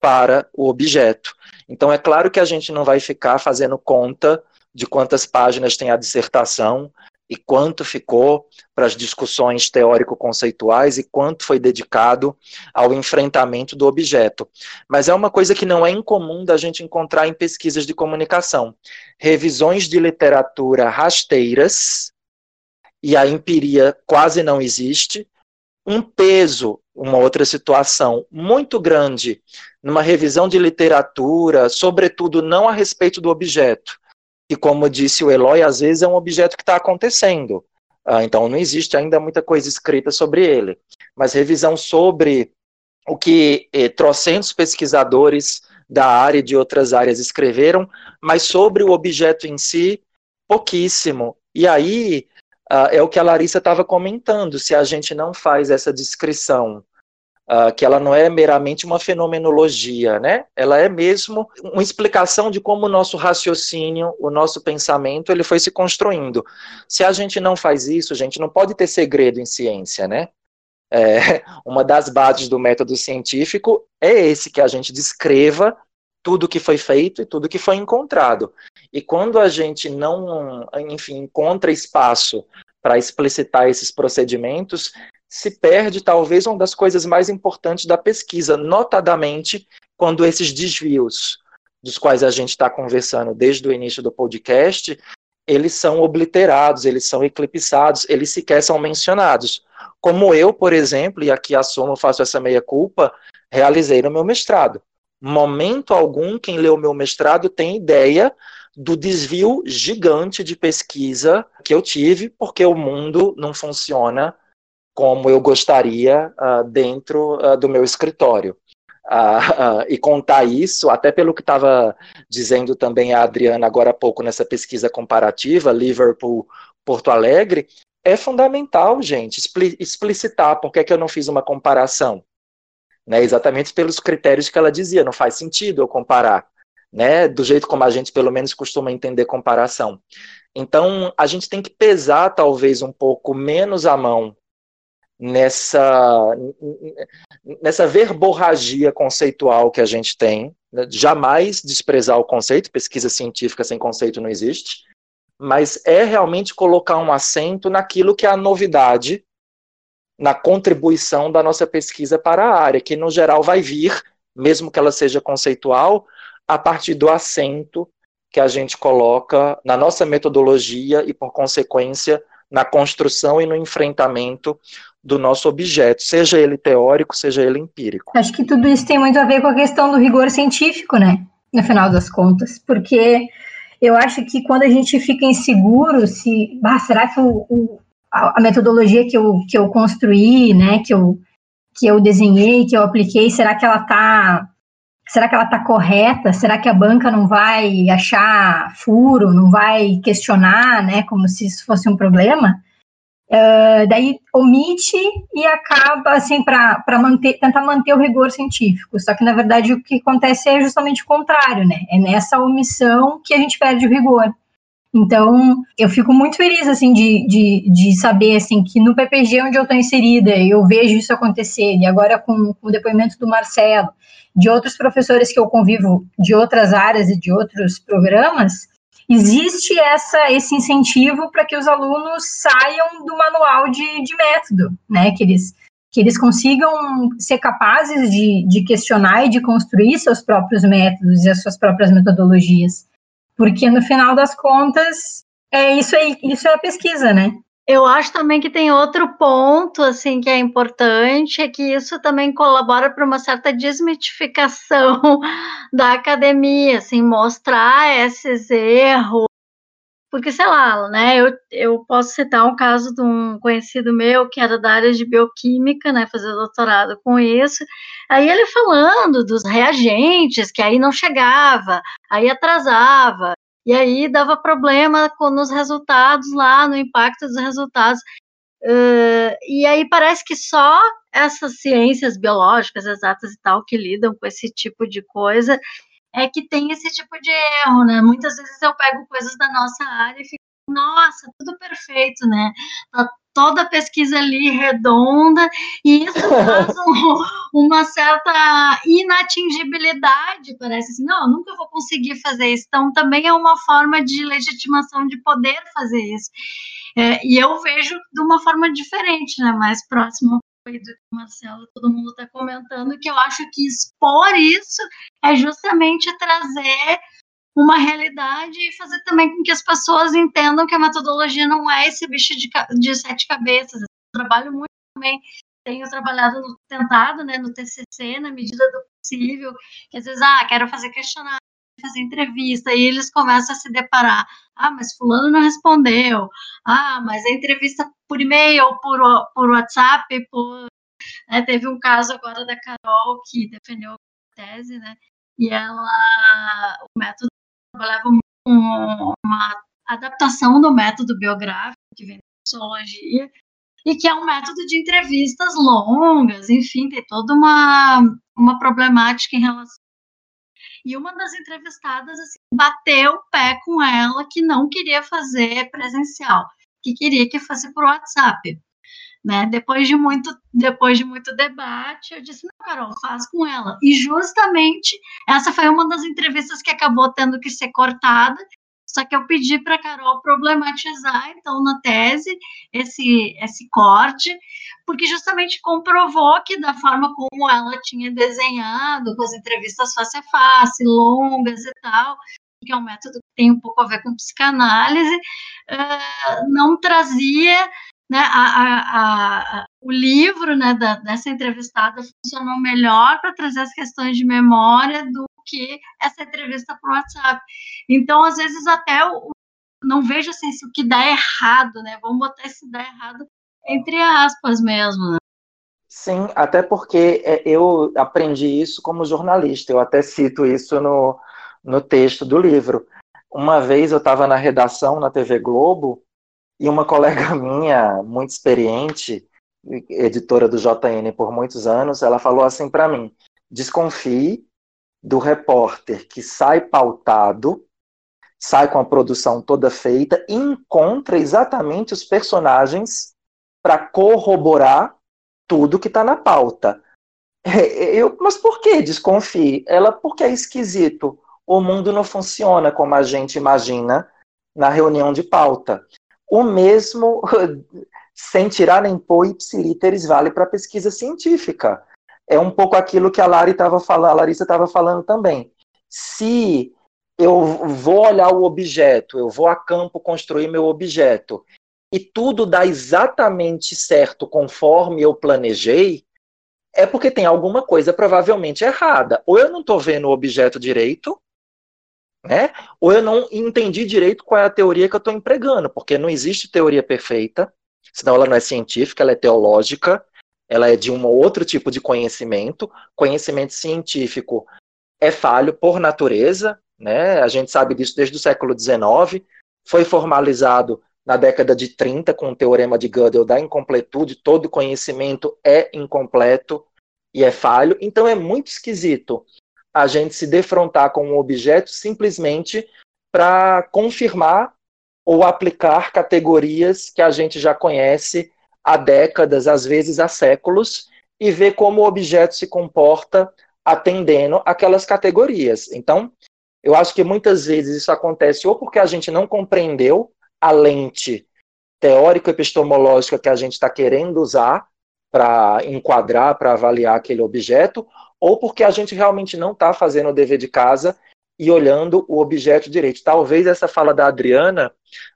S2: para o objeto. Então, é claro que a gente não vai ficar fazendo conta de quantas páginas tem a dissertação, e quanto ficou para as discussões teórico-conceituais e quanto foi dedicado ao enfrentamento do objeto. Mas é uma coisa que não é incomum da gente encontrar em pesquisas de comunicação. Revisões de literatura rasteiras, e a empiria quase não existe, um peso, uma outra situação muito grande numa revisão de literatura, sobretudo não a respeito do objeto, e como disse o Eloy, às vezes é um objeto que está acontecendo. Ah, então não existe ainda muita coisa escrita sobre ele. Mas revisão sobre o que eh, trocentos pesquisadores da área e de outras áreas escreveram, mas sobre o objeto em si, pouquíssimo. E aí ah, é o que a Larissa estava comentando: se a gente não faz essa descrição uh, que ela não é meramente uma fenomenologia, né? Ela é mesmo uma explicação de como o nosso raciocínio, o nosso pensamento, ele foi se construindo. Se a gente não faz isso, a gente não pode ter segredo em ciência, né? É, uma das bases do método científico é esse que a gente descreva tudo que foi feito e tudo que foi encontrado. E quando a gente não, enfim, encontra espaço para explicitar esses procedimentos, se perde talvez uma das coisas mais importantes da pesquisa, notadamente quando esses desvios dos quais a gente está conversando desde o início do podcast, eles são obliterados, eles são eclipsados, eles sequer são mencionados. Como eu, por exemplo, e aqui assumo, faço essa meia-culpa, realizei no meu mestrado. Momento algum, quem leu meu mestrado tem ideia do desvio gigante de pesquisa que eu tive, porque o mundo não funciona como eu gostaria uh, dentro uh, do meu escritório. Uh, e contar isso, até pelo que estava dizendo também a Adriana agora há pouco nessa pesquisa comparativa, Liverpool-Porto Alegre, é fundamental, gente, explicitar por que, é que eu não fiz uma comparação. Né, exatamente pelos critérios que ela dizia, não faz sentido eu comparar né, do jeito como a gente pelo menos costuma entender comparação. Então, a gente tem que pesar talvez um pouco menos a mão nessa nessa verborragia conceitual que a gente tem, né? jamais desprezar o conceito, pesquisa científica sem conceito não existe, mas é realmente colocar um acento naquilo que é a novidade na contribuição da nossa pesquisa para a área, que no geral vai vir, mesmo que ela seja conceitual, a partir do acento que a gente coloca na nossa metodologia e, por consequência, na construção e no enfrentamento do nosso objeto, seja ele teórico, seja ele empírico.
S3: Acho que tudo isso tem muito a ver com a questão do rigor científico, né? No final das contas, porque eu acho que quando a gente fica inseguro se, ah, será que o, o, a metodologia que eu, que eu construí, né, que eu, que eu desenhei, que eu apliquei, será que ela está será que ela está correta? Será que a banca não vai achar furo, não vai questionar, né, como se isso fosse um problema? Uh, daí omite e acaba assim para manter tentar manter o rigor científico. Só que na verdade o que acontece é justamente o contrário, né? É nessa omissão que a gente perde o rigor. Então, eu fico muito feliz, assim, de, de, de saber, assim, que no PPG onde eu estou inserida, eu vejo isso acontecer, e agora com, com o depoimento do Marcelo, de outros professores que eu convivo de outras áreas e de outros programas, existe essa, esse incentivo para que os alunos saiam do manual de, de método, né, que eles, que eles consigam ser capazes de, de questionar e de construir seus próprios métodos e as suas próprias metodologias. Porque no final das contas, é isso aí, isso é a pesquisa, né?
S1: Eu acho também que tem outro ponto assim que é importante, é que isso também colabora para uma certa desmitificação da academia, assim, mostrar esses erros. Porque, sei lá, né, eu, eu posso citar um caso de um conhecido meu que era da área de bioquímica, né, fazer doutorado com isso, Aí ele falando dos reagentes, que aí não chegava, aí atrasava, e aí dava problema com, nos resultados lá, no impacto dos resultados. Uh, e aí parece que só essas ciências biológicas, exatas e tal, que lidam com esse tipo de coisa, é que tem esse tipo de erro, né? Muitas vezes eu pego coisas da nossa área e fico, nossa, tudo perfeito, né? Tá toda a pesquisa ali redonda, e isso traz um, uma certa inatingibilidade, parece assim, não, nunca vou conseguir fazer isso. Então, também é uma forma de legitimação de poder fazer isso. É, e eu vejo de uma forma diferente, né, mais próximo do Marcelo, todo mundo está comentando, que eu acho que expor isso é justamente trazer uma realidade e fazer também com que as pessoas entendam que a metodologia não é esse bicho de, de sete cabeças. Eu trabalho muito também, tenho trabalhado no tentado, né, no TCC, na medida do possível, que às vezes, ah, quero fazer questionário, fazer entrevista, e eles começam a se deparar, ah, mas fulano não respondeu, ah, mas a entrevista por e-mail, por, por WhatsApp, por... Né, teve um caso agora da Carol, que defendeu a tese, né, e ela, o método trabalhava com uma adaptação do método biográfico, que vem da sociologia, e que é um método de entrevistas longas, enfim, tem toda uma, uma problemática em relação. E uma das entrevistadas assim, bateu o pé com ela que não queria fazer presencial, que queria que fosse por WhatsApp. Né? Depois de muito depois de muito debate, eu disse: "Não, Carol, faz com ela". E justamente essa foi uma das entrevistas que acabou tendo que ser cortada, Só que eu pedi para a Carol problematizar, então, na tese, esse, esse corte, porque justamente comprovou que, da forma como ela tinha desenhado, com as entrevistas face a face, longas e tal, que é um método que tem um pouco a ver com psicanálise, uh, não trazia né, a, a, a, o livro né, da, dessa entrevistada funcionou melhor para trazer as questões de memória do que essa entrevista por WhatsApp. Então, às vezes, até o, não vejo assim, o que dá errado, né? Vamos botar esse dá errado entre aspas mesmo. Né?
S2: Sim, até porque é, eu aprendi isso como jornalista, eu até cito isso no, no texto do livro. Uma vez eu estava na redação na TV Globo e uma colega minha, muito experiente, editora do JN por muitos anos, ela falou assim para mim: desconfie do repórter que sai pautado, sai com a produção toda feita e encontra exatamente os personagens para corroborar tudo que está na pauta. Eu, mas por que desconfie? Ela, porque é esquisito. O mundo não funciona como a gente imagina na reunião de pauta. O mesmo, sem tirar nem pôr ipsilíteres, vale para pesquisa científica. É um pouco aquilo que a, Lari tava falando, a Larissa estava falando também. Se eu vou olhar o objeto, eu vou a campo construir meu objeto, e tudo dá exatamente certo conforme eu planejei, é porque tem alguma coisa provavelmente errada. Ou eu não estou vendo o objeto direito, né? Ou eu não entendi direito qual é a teoria que eu estou empregando, porque não existe teoria perfeita, senão ela não é científica, ela é teológica, ela é de um outro tipo de conhecimento. Conhecimento científico é falho por natureza, né? A gente sabe disso desde o século XIX, foi formalizado na década de 30 com o teorema de Gödel da incompletude, todo conhecimento é incompleto e é falho, então é muito esquisito a gente se defrontar com um objeto simplesmente para confirmar ou aplicar categorias que a gente já conhece há décadas, às vezes há séculos, e ver como o objeto se comporta atendendo aquelas categorias. Então, eu acho que muitas vezes isso acontece ou porque a gente não compreendeu a lente teórico-epistemológica que a gente está querendo usar para enquadrar, para avaliar aquele objeto, ou porque a gente realmente não está fazendo o dever de casa e olhando o objeto direito. Talvez essa fala da Adriana,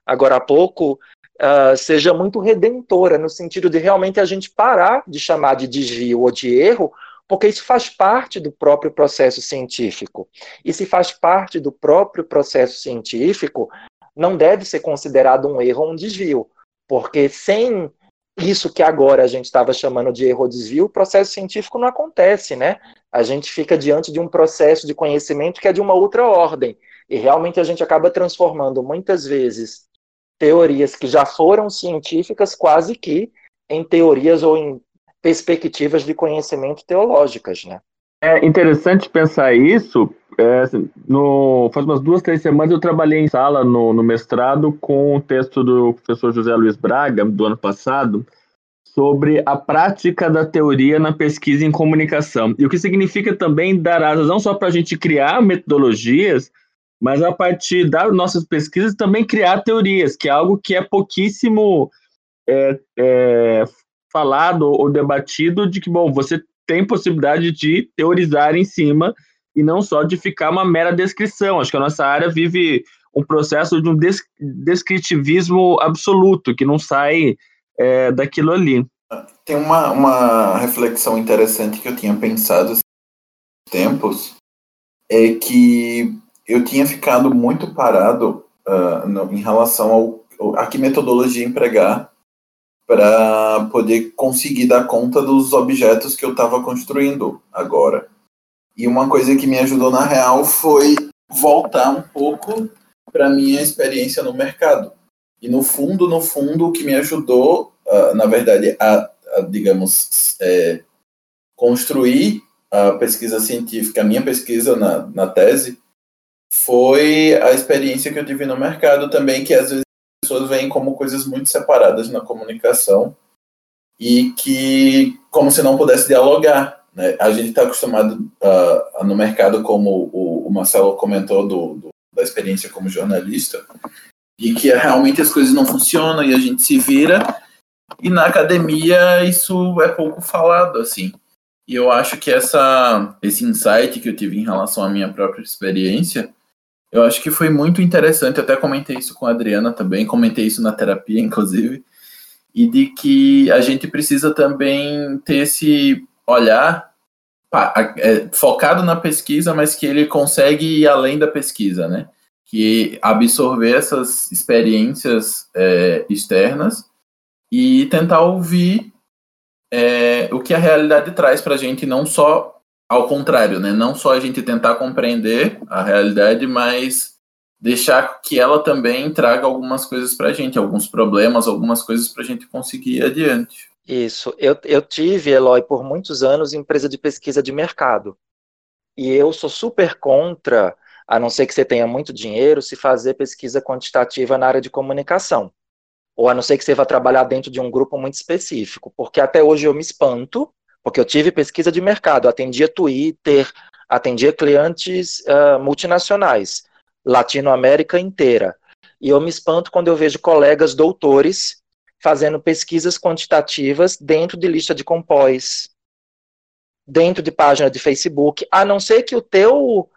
S2: agora há pouco, uh, seja muito redentora, no sentido de realmente a gente parar de chamar de desvio ou de erro, porque isso faz parte do próprio processo científico. E se faz parte do próprio processo científico, não deve ser considerado um erro ou um desvio, porque sem isso que agora a gente estava chamando de erro ou desvio, o processo científico não acontece, né? A gente fica diante de um processo de conhecimento que é de uma outra ordem. E realmente a gente acaba transformando muitas vezes teorias que já foram científicas quase que em teorias ou em perspectivas de conhecimento teológicas, né?
S4: É interessante pensar isso. É, assim, no, faz umas duas, três semanas eu trabalhei em sala no, no mestrado com o texto do professor José Luiz Braga, do ano passado, sobre a prática da teoria na pesquisa em comunicação. E o que significa também dar asas não só para a gente criar metodologias, mas a partir das nossas pesquisas também criar teorias, que é algo que é pouquíssimo é, é, falado ou debatido de que, bom, você tem possibilidade de teorizar em cima e não só de ficar uma mera descrição. Acho que a nossa área vive um processo de um descritivismo absoluto, que não sai é, daquilo ali.
S6: Tem uma, uma reflexão interessante que eu tinha pensado esses tempos, é que eu tinha ficado muito parado uh, no, em relação ao, a que metodologia empregar para poder conseguir dar conta dos objetos que eu estava construindo agora. E uma coisa que me ajudou na real foi voltar um pouco para minha experiência no mercado. E no fundo, no fundo, o que me ajudou, uh, na verdade, a, a digamos, é, construir a pesquisa científica, a minha pesquisa na, na tese, foi a experiência que eu tive no mercado também, que às vezes pessoas veem como coisas muito separadas na comunicação e que como se não pudesse dialogar. Né? A gente está acostumado uh, no mercado, como o, o, Marcelo comentou do, do, da experiência como jornalista, de que realmente as coisas não funcionam e a gente se vira, e na academia isso é pouco falado, assim. E eu acho que essa, esse insight que eu tive em relação à minha própria experiência, eu acho que foi muito interessante. Até comentei isso com a Adriana também, comentei isso na terapia, inclusive, e de que a gente precisa também ter esse olhar é, focado na pesquisa, mas que ele consegue ir além da pesquisa, né? Que absorver essas experiências é, externas e tentar ouvir é, o que a realidade traz para a gente, não só ao contrário, né? Não só a gente tentar compreender a realidade, mas deixar que ela também traga algumas coisas para a gente, alguns problemas, algumas coisas para a gente conseguir ir adiante.
S2: Isso. Eu, eu tive, Eloy, por muitos anos, empresa de pesquisa de mercado. E eu sou super contra, a não ser que você tenha muito dinheiro, se fazer pesquisa quantitativa na área de comunicação. Ou a não ser que você vá trabalhar dentro de um grupo muito específico. Porque até hoje eu me espanto, porque eu tive pesquisa de mercado, atendia Twitter, atendia clientes uh, multinacionais, Latinoamérica inteira. E eu me espanto quando eu vejo colegas doutores fazendo pesquisas quantitativas dentro de lista de compós, dentro de página de Facebook, a não ser que o teu,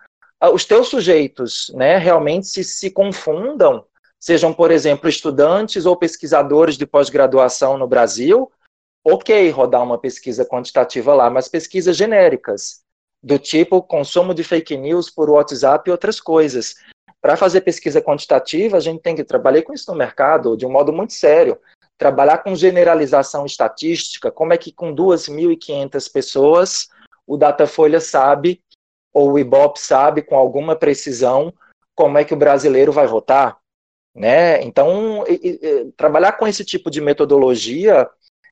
S2: os teus sujeitos né, realmente se, se confundam, sejam, por exemplo, estudantes ou pesquisadores de pós-graduação no Brasil, ok rodar uma pesquisa quantitativa lá, mas pesquisas genéricas, do tipo consumo de fake news por WhatsApp e outras coisas. Para fazer pesquisa quantitativa, a gente tem que trabalhar com isso no mercado de um modo muito sério trabalhar com generalização estatística, como é que com 2.500 pessoas o Datafolha sabe, ou o Ibope sabe com alguma precisão, como é que o brasileiro vai votar? Né? Então, e, e, trabalhar com esse tipo de metodologia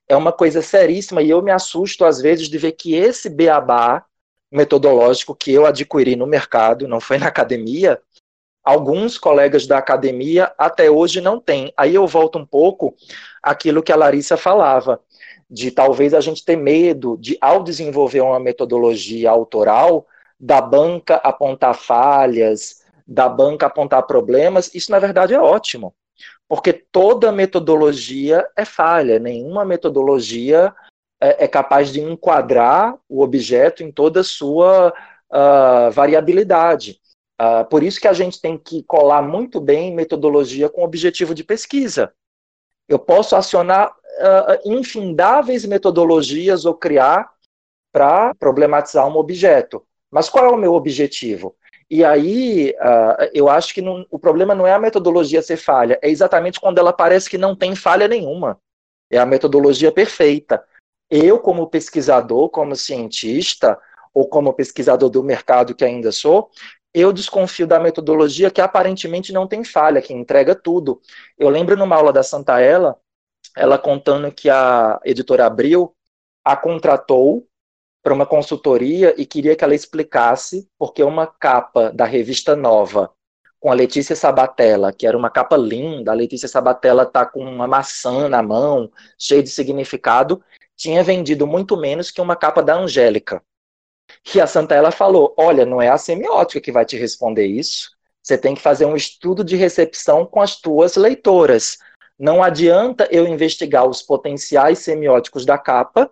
S2: é uma coisa seríssima e eu me assusto às vezes de ver que esse beabá metodológico que eu adquiri no mercado, não foi na academia, alguns colegas da academia até hoje não têm. Aí eu volto um pouco àquilo que a Larissa falava, de talvez a gente ter medo de, ao desenvolver uma metodologia autoral, da banca apontar falhas, da banca apontar problemas, isso na verdade é ótimo, porque toda metodologia é falha, nenhuma metodologia é, é capaz de enquadrar o objeto em toda a sua uh, variabilidade. Uh, por isso que a gente tem que colar muito bem metodologia com objetivo de pesquisa. Eu posso acionar uh, infindáveis metodologias ou criar para problematizar um objeto. Mas qual é o meu objetivo? E aí, uh, eu acho que não, o problema não é a metodologia ser falha, é exatamente quando ela parece que não tem falha nenhuma. É a metodologia perfeita. Eu, como pesquisador, como cientista, ou como pesquisador do mercado que ainda sou, eu desconfio da metodologia que aparentemente não tem falha, que entrega tudo. Eu lembro numa aula da Santa Ela, ela contando que a editora Abril a contratou para uma consultoria e queria que ela explicasse porque uma capa da revista Nova com a Letícia Sabatella, que era uma capa linda, a Letícia Sabatella está com uma maçã na mão, cheia de significado, tinha vendido muito menos que uma capa da Angélica. E a Santa ela falou: olha, não é a semiótica que vai te responder isso. Você tem que fazer um estudo de recepção com as tuas leitoras. Não adianta eu investigar os potenciais semióticos da capa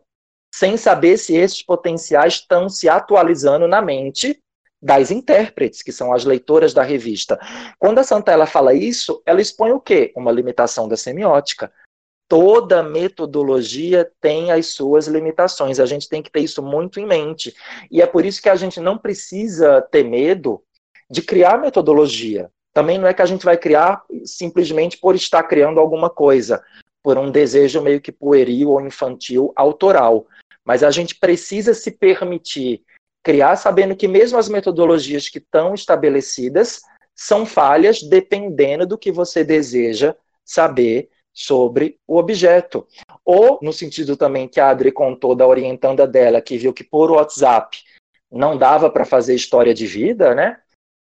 S2: sem saber se esses potenciais estão se atualizando na mente das intérpretes, que são as leitoras da revista. Quando a Santella fala isso, ela expõe o quê? Uma limitação da semiótica toda metodologia tem as suas limitações. A gente tem que ter isso muito em mente. E é por isso que a gente não precisa ter medo de criar metodologia. Também não é que a gente vai criar simplesmente por estar criando alguma coisa, por um desejo meio que pueril ou infantil autoral. Mas a gente precisa se permitir criar sabendo que mesmo as metodologias que estão estabelecidas são falhas dependendo do que você deseja saber sobre o objeto. Ou, no sentido também que a Adri contou da orientanda dela, que viu que por WhatsApp não dava para fazer história de vida, né?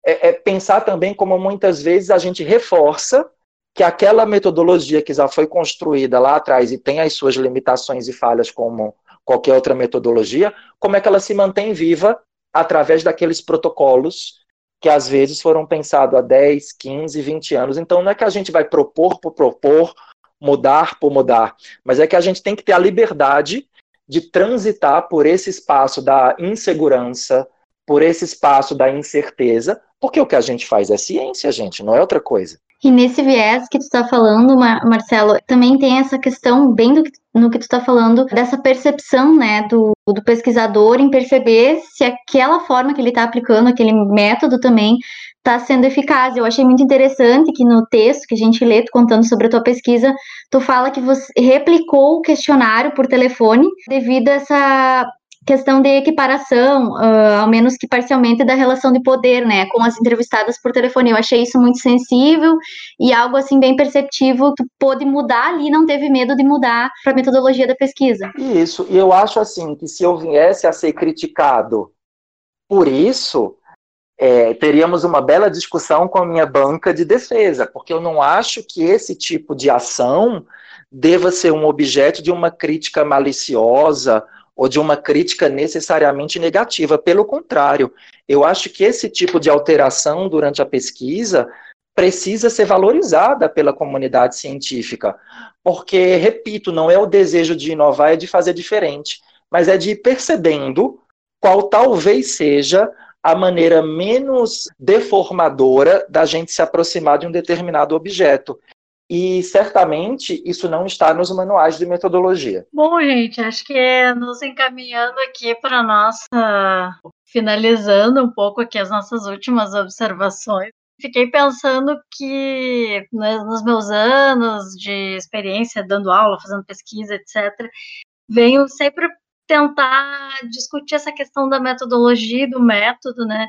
S2: É, é, pensar também como muitas vezes a gente reforça que aquela metodologia que já foi construída lá atrás e tem as suas limitações e falhas como qualquer outra metodologia, como é que ela se mantém viva através daqueles protocolos que às vezes foram pensados há 10, 15, 20 anos. Então não é que a gente vai propor por propor, mudar por mudar, mas é que a gente tem que ter a liberdade de transitar por esse espaço da insegurança, por esse espaço da incerteza, porque o que a gente faz é ciência, gente, não é outra coisa.
S5: E nesse viés que tu está falando, Marcelo, também tem essa questão, bem do, no que tu está falando, dessa percepção, né, do, do pesquisador em perceber se aquela forma que ele está aplicando, aquele método também, está sendo eficaz. Eu achei muito interessante que no texto que a gente lê, contando sobre a tua pesquisa, tu fala que você replicou o questionário por telefone devido a essa questão de equiparação, uh, ao menos que parcialmente, da relação de poder, né, com as entrevistadas por telefone. Eu achei isso muito sensível e algo assim bem perceptível. Tu pôde mudar ali, não teve medo de mudar para a metodologia da pesquisa.
S2: Isso, e eu acho assim que se eu viesse a ser criticado por isso, é, teríamos uma bela discussão com a minha banca de defesa, porque eu não acho que esse tipo de ação deva ser um objeto de uma crítica maliciosa ou de uma crítica necessariamente negativa. Pelo contrário, eu acho que esse tipo de alteração durante a pesquisa precisa ser valorizada pela comunidade científica, porque, repito, não é o desejo de inovar, é de fazer diferente, mas é de ir percebendo qual talvez seja a maneira menos deformadora da gente se aproximar de um determinado objeto. E certamente isso não está nos manuais de metodologia.
S1: Bom, gente, acho que é nos encaminhando aqui para nossa. finalizando um pouco aqui as nossas últimas observações. Fiquei pensando que né, nos meus anos de experiência dando aula, fazendo pesquisa, etc., venho sempre tentar discutir essa questão da metodologia e do método, né,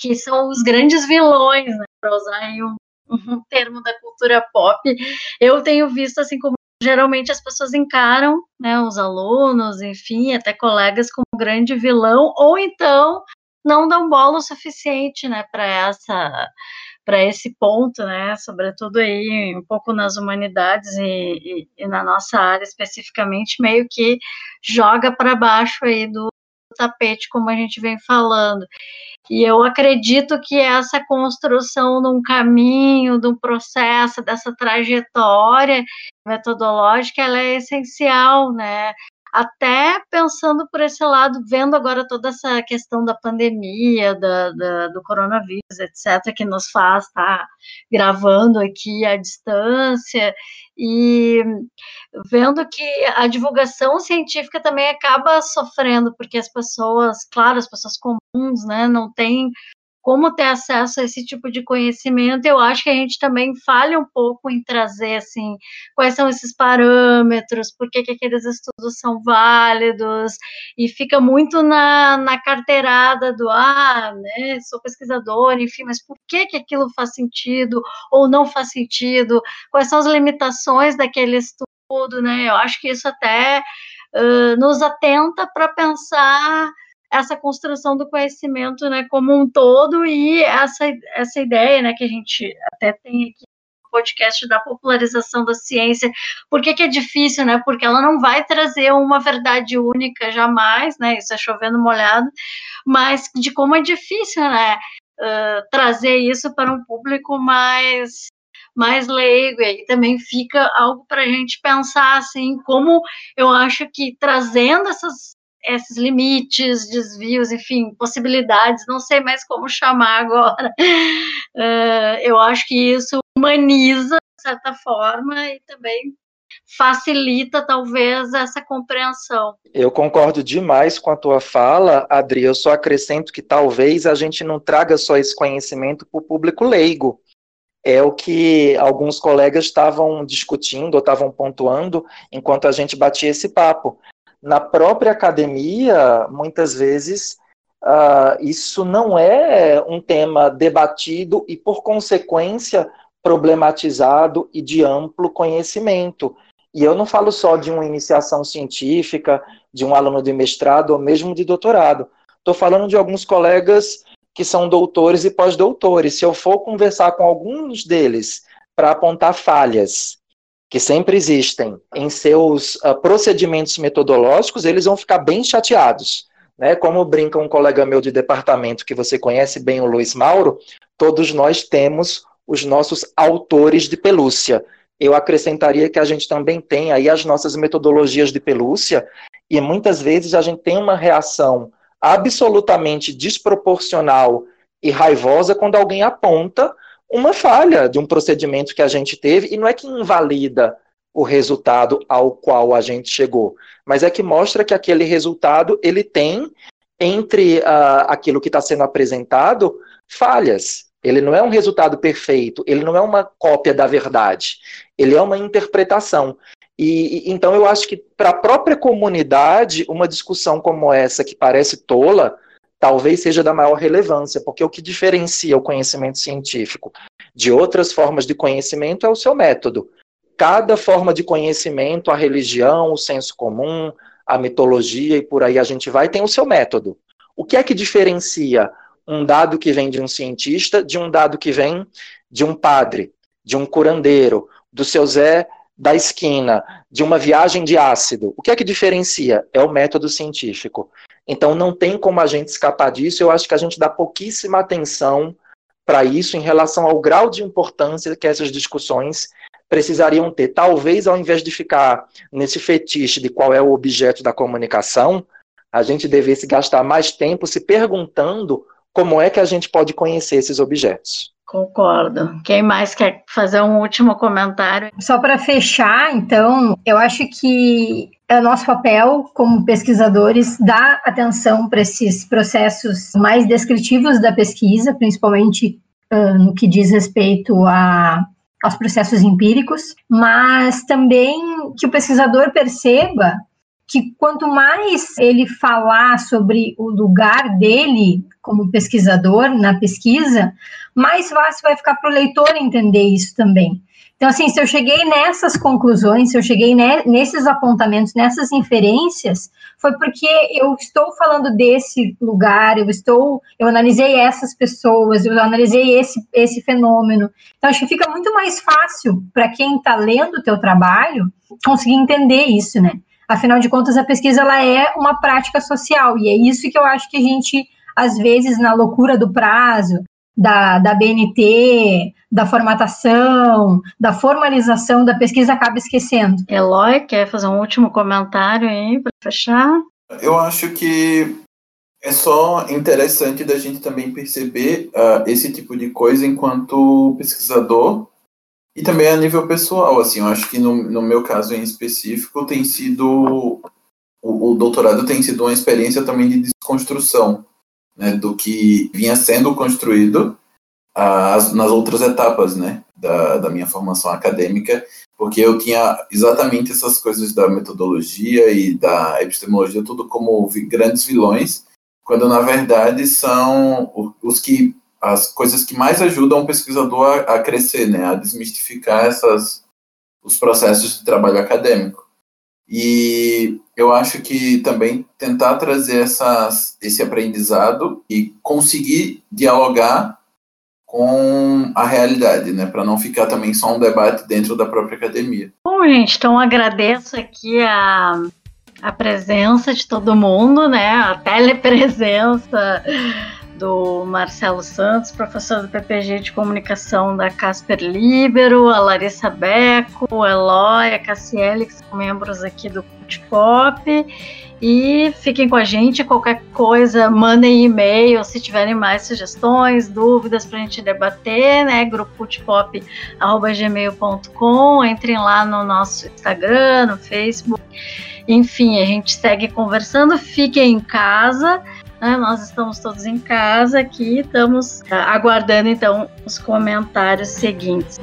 S1: que são os grandes vilões, né, para usar um um termo da cultura pop, eu tenho visto assim como geralmente as pessoas encaram, né, os alunos, enfim, até colegas como grande vilão, ou então não dão bola o suficiente, né, para essa para esse ponto, né, sobretudo aí um pouco nas humanidades e, e, e na nossa área especificamente, meio que joga para baixo aí do tapete, como a gente vem falando. E eu acredito que essa construção de um caminho, de um processo, dessa trajetória metodológica, ela é essencial, né? Até pensando por esse lado, vendo agora toda essa questão da pandemia, da, da, do coronavírus, etc., que nos faz estar tá gravando aqui à distância, e vendo que a divulgação científica também acaba sofrendo, porque as pessoas, claro, as pessoas comuns, né, não têm como ter acesso a esse tipo de conhecimento, eu acho que a gente também falha um pouco em trazer, assim, quais são esses parâmetros, por que, que aqueles estudos são válidos, e fica muito na, na carteirada do, ah, né, sou pesquisador, enfim, mas por que, que aquilo faz sentido ou não faz sentido, quais são as limitações daquele estudo, né, eu acho que isso até uh, nos atenta para pensar essa construção do conhecimento, né, como um todo e essa, essa ideia, né, que a gente até tem aqui no podcast da popularização da ciência. Por que, que é difícil, né? Porque ela não vai trazer uma verdade única jamais, né? Isso é chovendo molhado, mas de como é difícil, né? Uh, trazer isso para um público mais mais leigo, e aí também fica algo para a gente pensar, assim, como eu acho que trazendo essas esses limites, desvios, enfim, possibilidades, não sei mais como chamar agora. Uh, eu acho que isso humaniza, de certa forma, e também facilita talvez essa compreensão.
S2: Eu concordo demais com a tua fala, Adri. Eu só acrescento que talvez a gente não traga só esse conhecimento para o público leigo. É o que alguns colegas estavam discutindo ou estavam pontuando enquanto a gente batia esse papo na própria academia, muitas vezes, uh, isso não é um tema debatido e, por consequência, problematizado e de amplo conhecimento. E eu não falo só de uma iniciação científica, de um aluno de mestrado ou mesmo de doutorado. Estou falando de alguns colegas que são doutores e pós-doutores. Se eu for conversar com alguns deles para apontar falhas que sempre existem em seus uh, procedimentos metodológicos, eles vão ficar bem chateados. Né? Como brinca um colega meu de departamento que você conhece bem, o Luiz Mauro, todos nós temos os nossos autores de pelúcia. Eu acrescentaria que a gente também tem aí as nossas metodologias de pelúcia, e muitas vezes a gente tem uma reação absolutamente desproporcional e raivosa quando alguém aponta uma falha de um procedimento que a gente teve, e não é que invalida o resultado ao qual a gente chegou, mas é que mostra que aquele resultado ele tem entre uh, aquilo que está sendo apresentado falhas. Ele não é um resultado perfeito, ele não é uma cópia da verdade, ele é uma interpretação. E, então eu acho que para a própria comunidade, uma discussão como essa, que parece tola, talvez seja da maior relevância, porque o que diferencia o conhecimento científico de outras formas de conhecimento é o seu método. Cada forma de conhecimento, a religião, o senso comum, a mitologia e por aí a gente vai, tem o seu método. O que é que diferencia um dado que vem de um cientista de um dado que vem de um padre, de um curandeiro, do seu Zé da esquina, de uma viagem de ácido? O que é que diferencia? É o método científico. Então não tem como a gente escapar disso. Eu acho que a gente dá pouquíssima atenção para isso em relação ao grau de importância que essas discussões precisariam ter. Talvez ao invés de ficar nesse fetiche de qual é o objeto da comunicação, a gente devesse gastar mais tempo se perguntando como é que a gente pode conhecer esses objetos.
S1: Concordo. Quem mais quer fazer um último comentário?
S3: Só para fechar, então, eu acho que é nosso papel como pesquisadores dar atenção para esses processos mais descritivos da pesquisa, principalmente uh, no que diz respeito a, aos processos empíricos, mas também que o pesquisador perceba que quanto mais ele falar sobre o lugar dele como pesquisador na pesquisa, mais fácil vai ficar para o leitor entender isso também. Então, assim, se eu cheguei nessas conclusões, se eu cheguei ne nesses apontamentos, nessas inferências, foi porque eu estou falando desse lugar, eu estou, eu analisei essas pessoas, eu analisei esse, esse fenômeno. Então, acho que fica muito mais fácil para quem está lendo o teu trabalho conseguir entender isso, né? Afinal de contas, a pesquisa ela é uma prática social, e é isso que eu acho que a gente, às vezes, na loucura do prazo, da, da BNT, da formatação, da formalização da pesquisa, acaba esquecendo.
S1: Eloy, quer fazer um último comentário aí para fechar?
S6: Eu acho que é só interessante da gente também perceber uh, esse tipo de coisa enquanto pesquisador e também a nível pessoal, assim, eu acho que no, no meu caso em específico tem sido o, o doutorado tem sido uma experiência também de desconstrução né, do que vinha sendo construído as, nas outras etapas né, da, da minha formação acadêmica, porque eu tinha exatamente essas coisas da metodologia e da epistemologia tudo como grandes vilões, quando na verdade são os que as coisas que mais ajudam o pesquisador a, a crescer, né, a desmistificar essas, os processos de trabalho acadêmico. E eu acho que também tentar trazer essas, esse aprendizado e conseguir dialogar com a realidade, né, para não ficar também só um debate dentro da própria academia.
S1: Bom, gente, então agradeço aqui a, a presença de todo mundo, né, a telepresença do Marcelo Santos, professor do PPG de Comunicação da Casper Libero, a Larissa Beco, o Eloy, a Cassiele, que são membros aqui do Cult Pop. E fiquem com a gente, qualquer coisa, mandem e-mail se tiverem mais sugestões, dúvidas para a gente debater, né? grupopop.gmail.com, entrem lá no nosso Instagram, no Facebook. Enfim, a gente segue conversando, fiquem em casa né? Nós estamos todos em casa aqui, estamos aguardando então os comentários seguintes.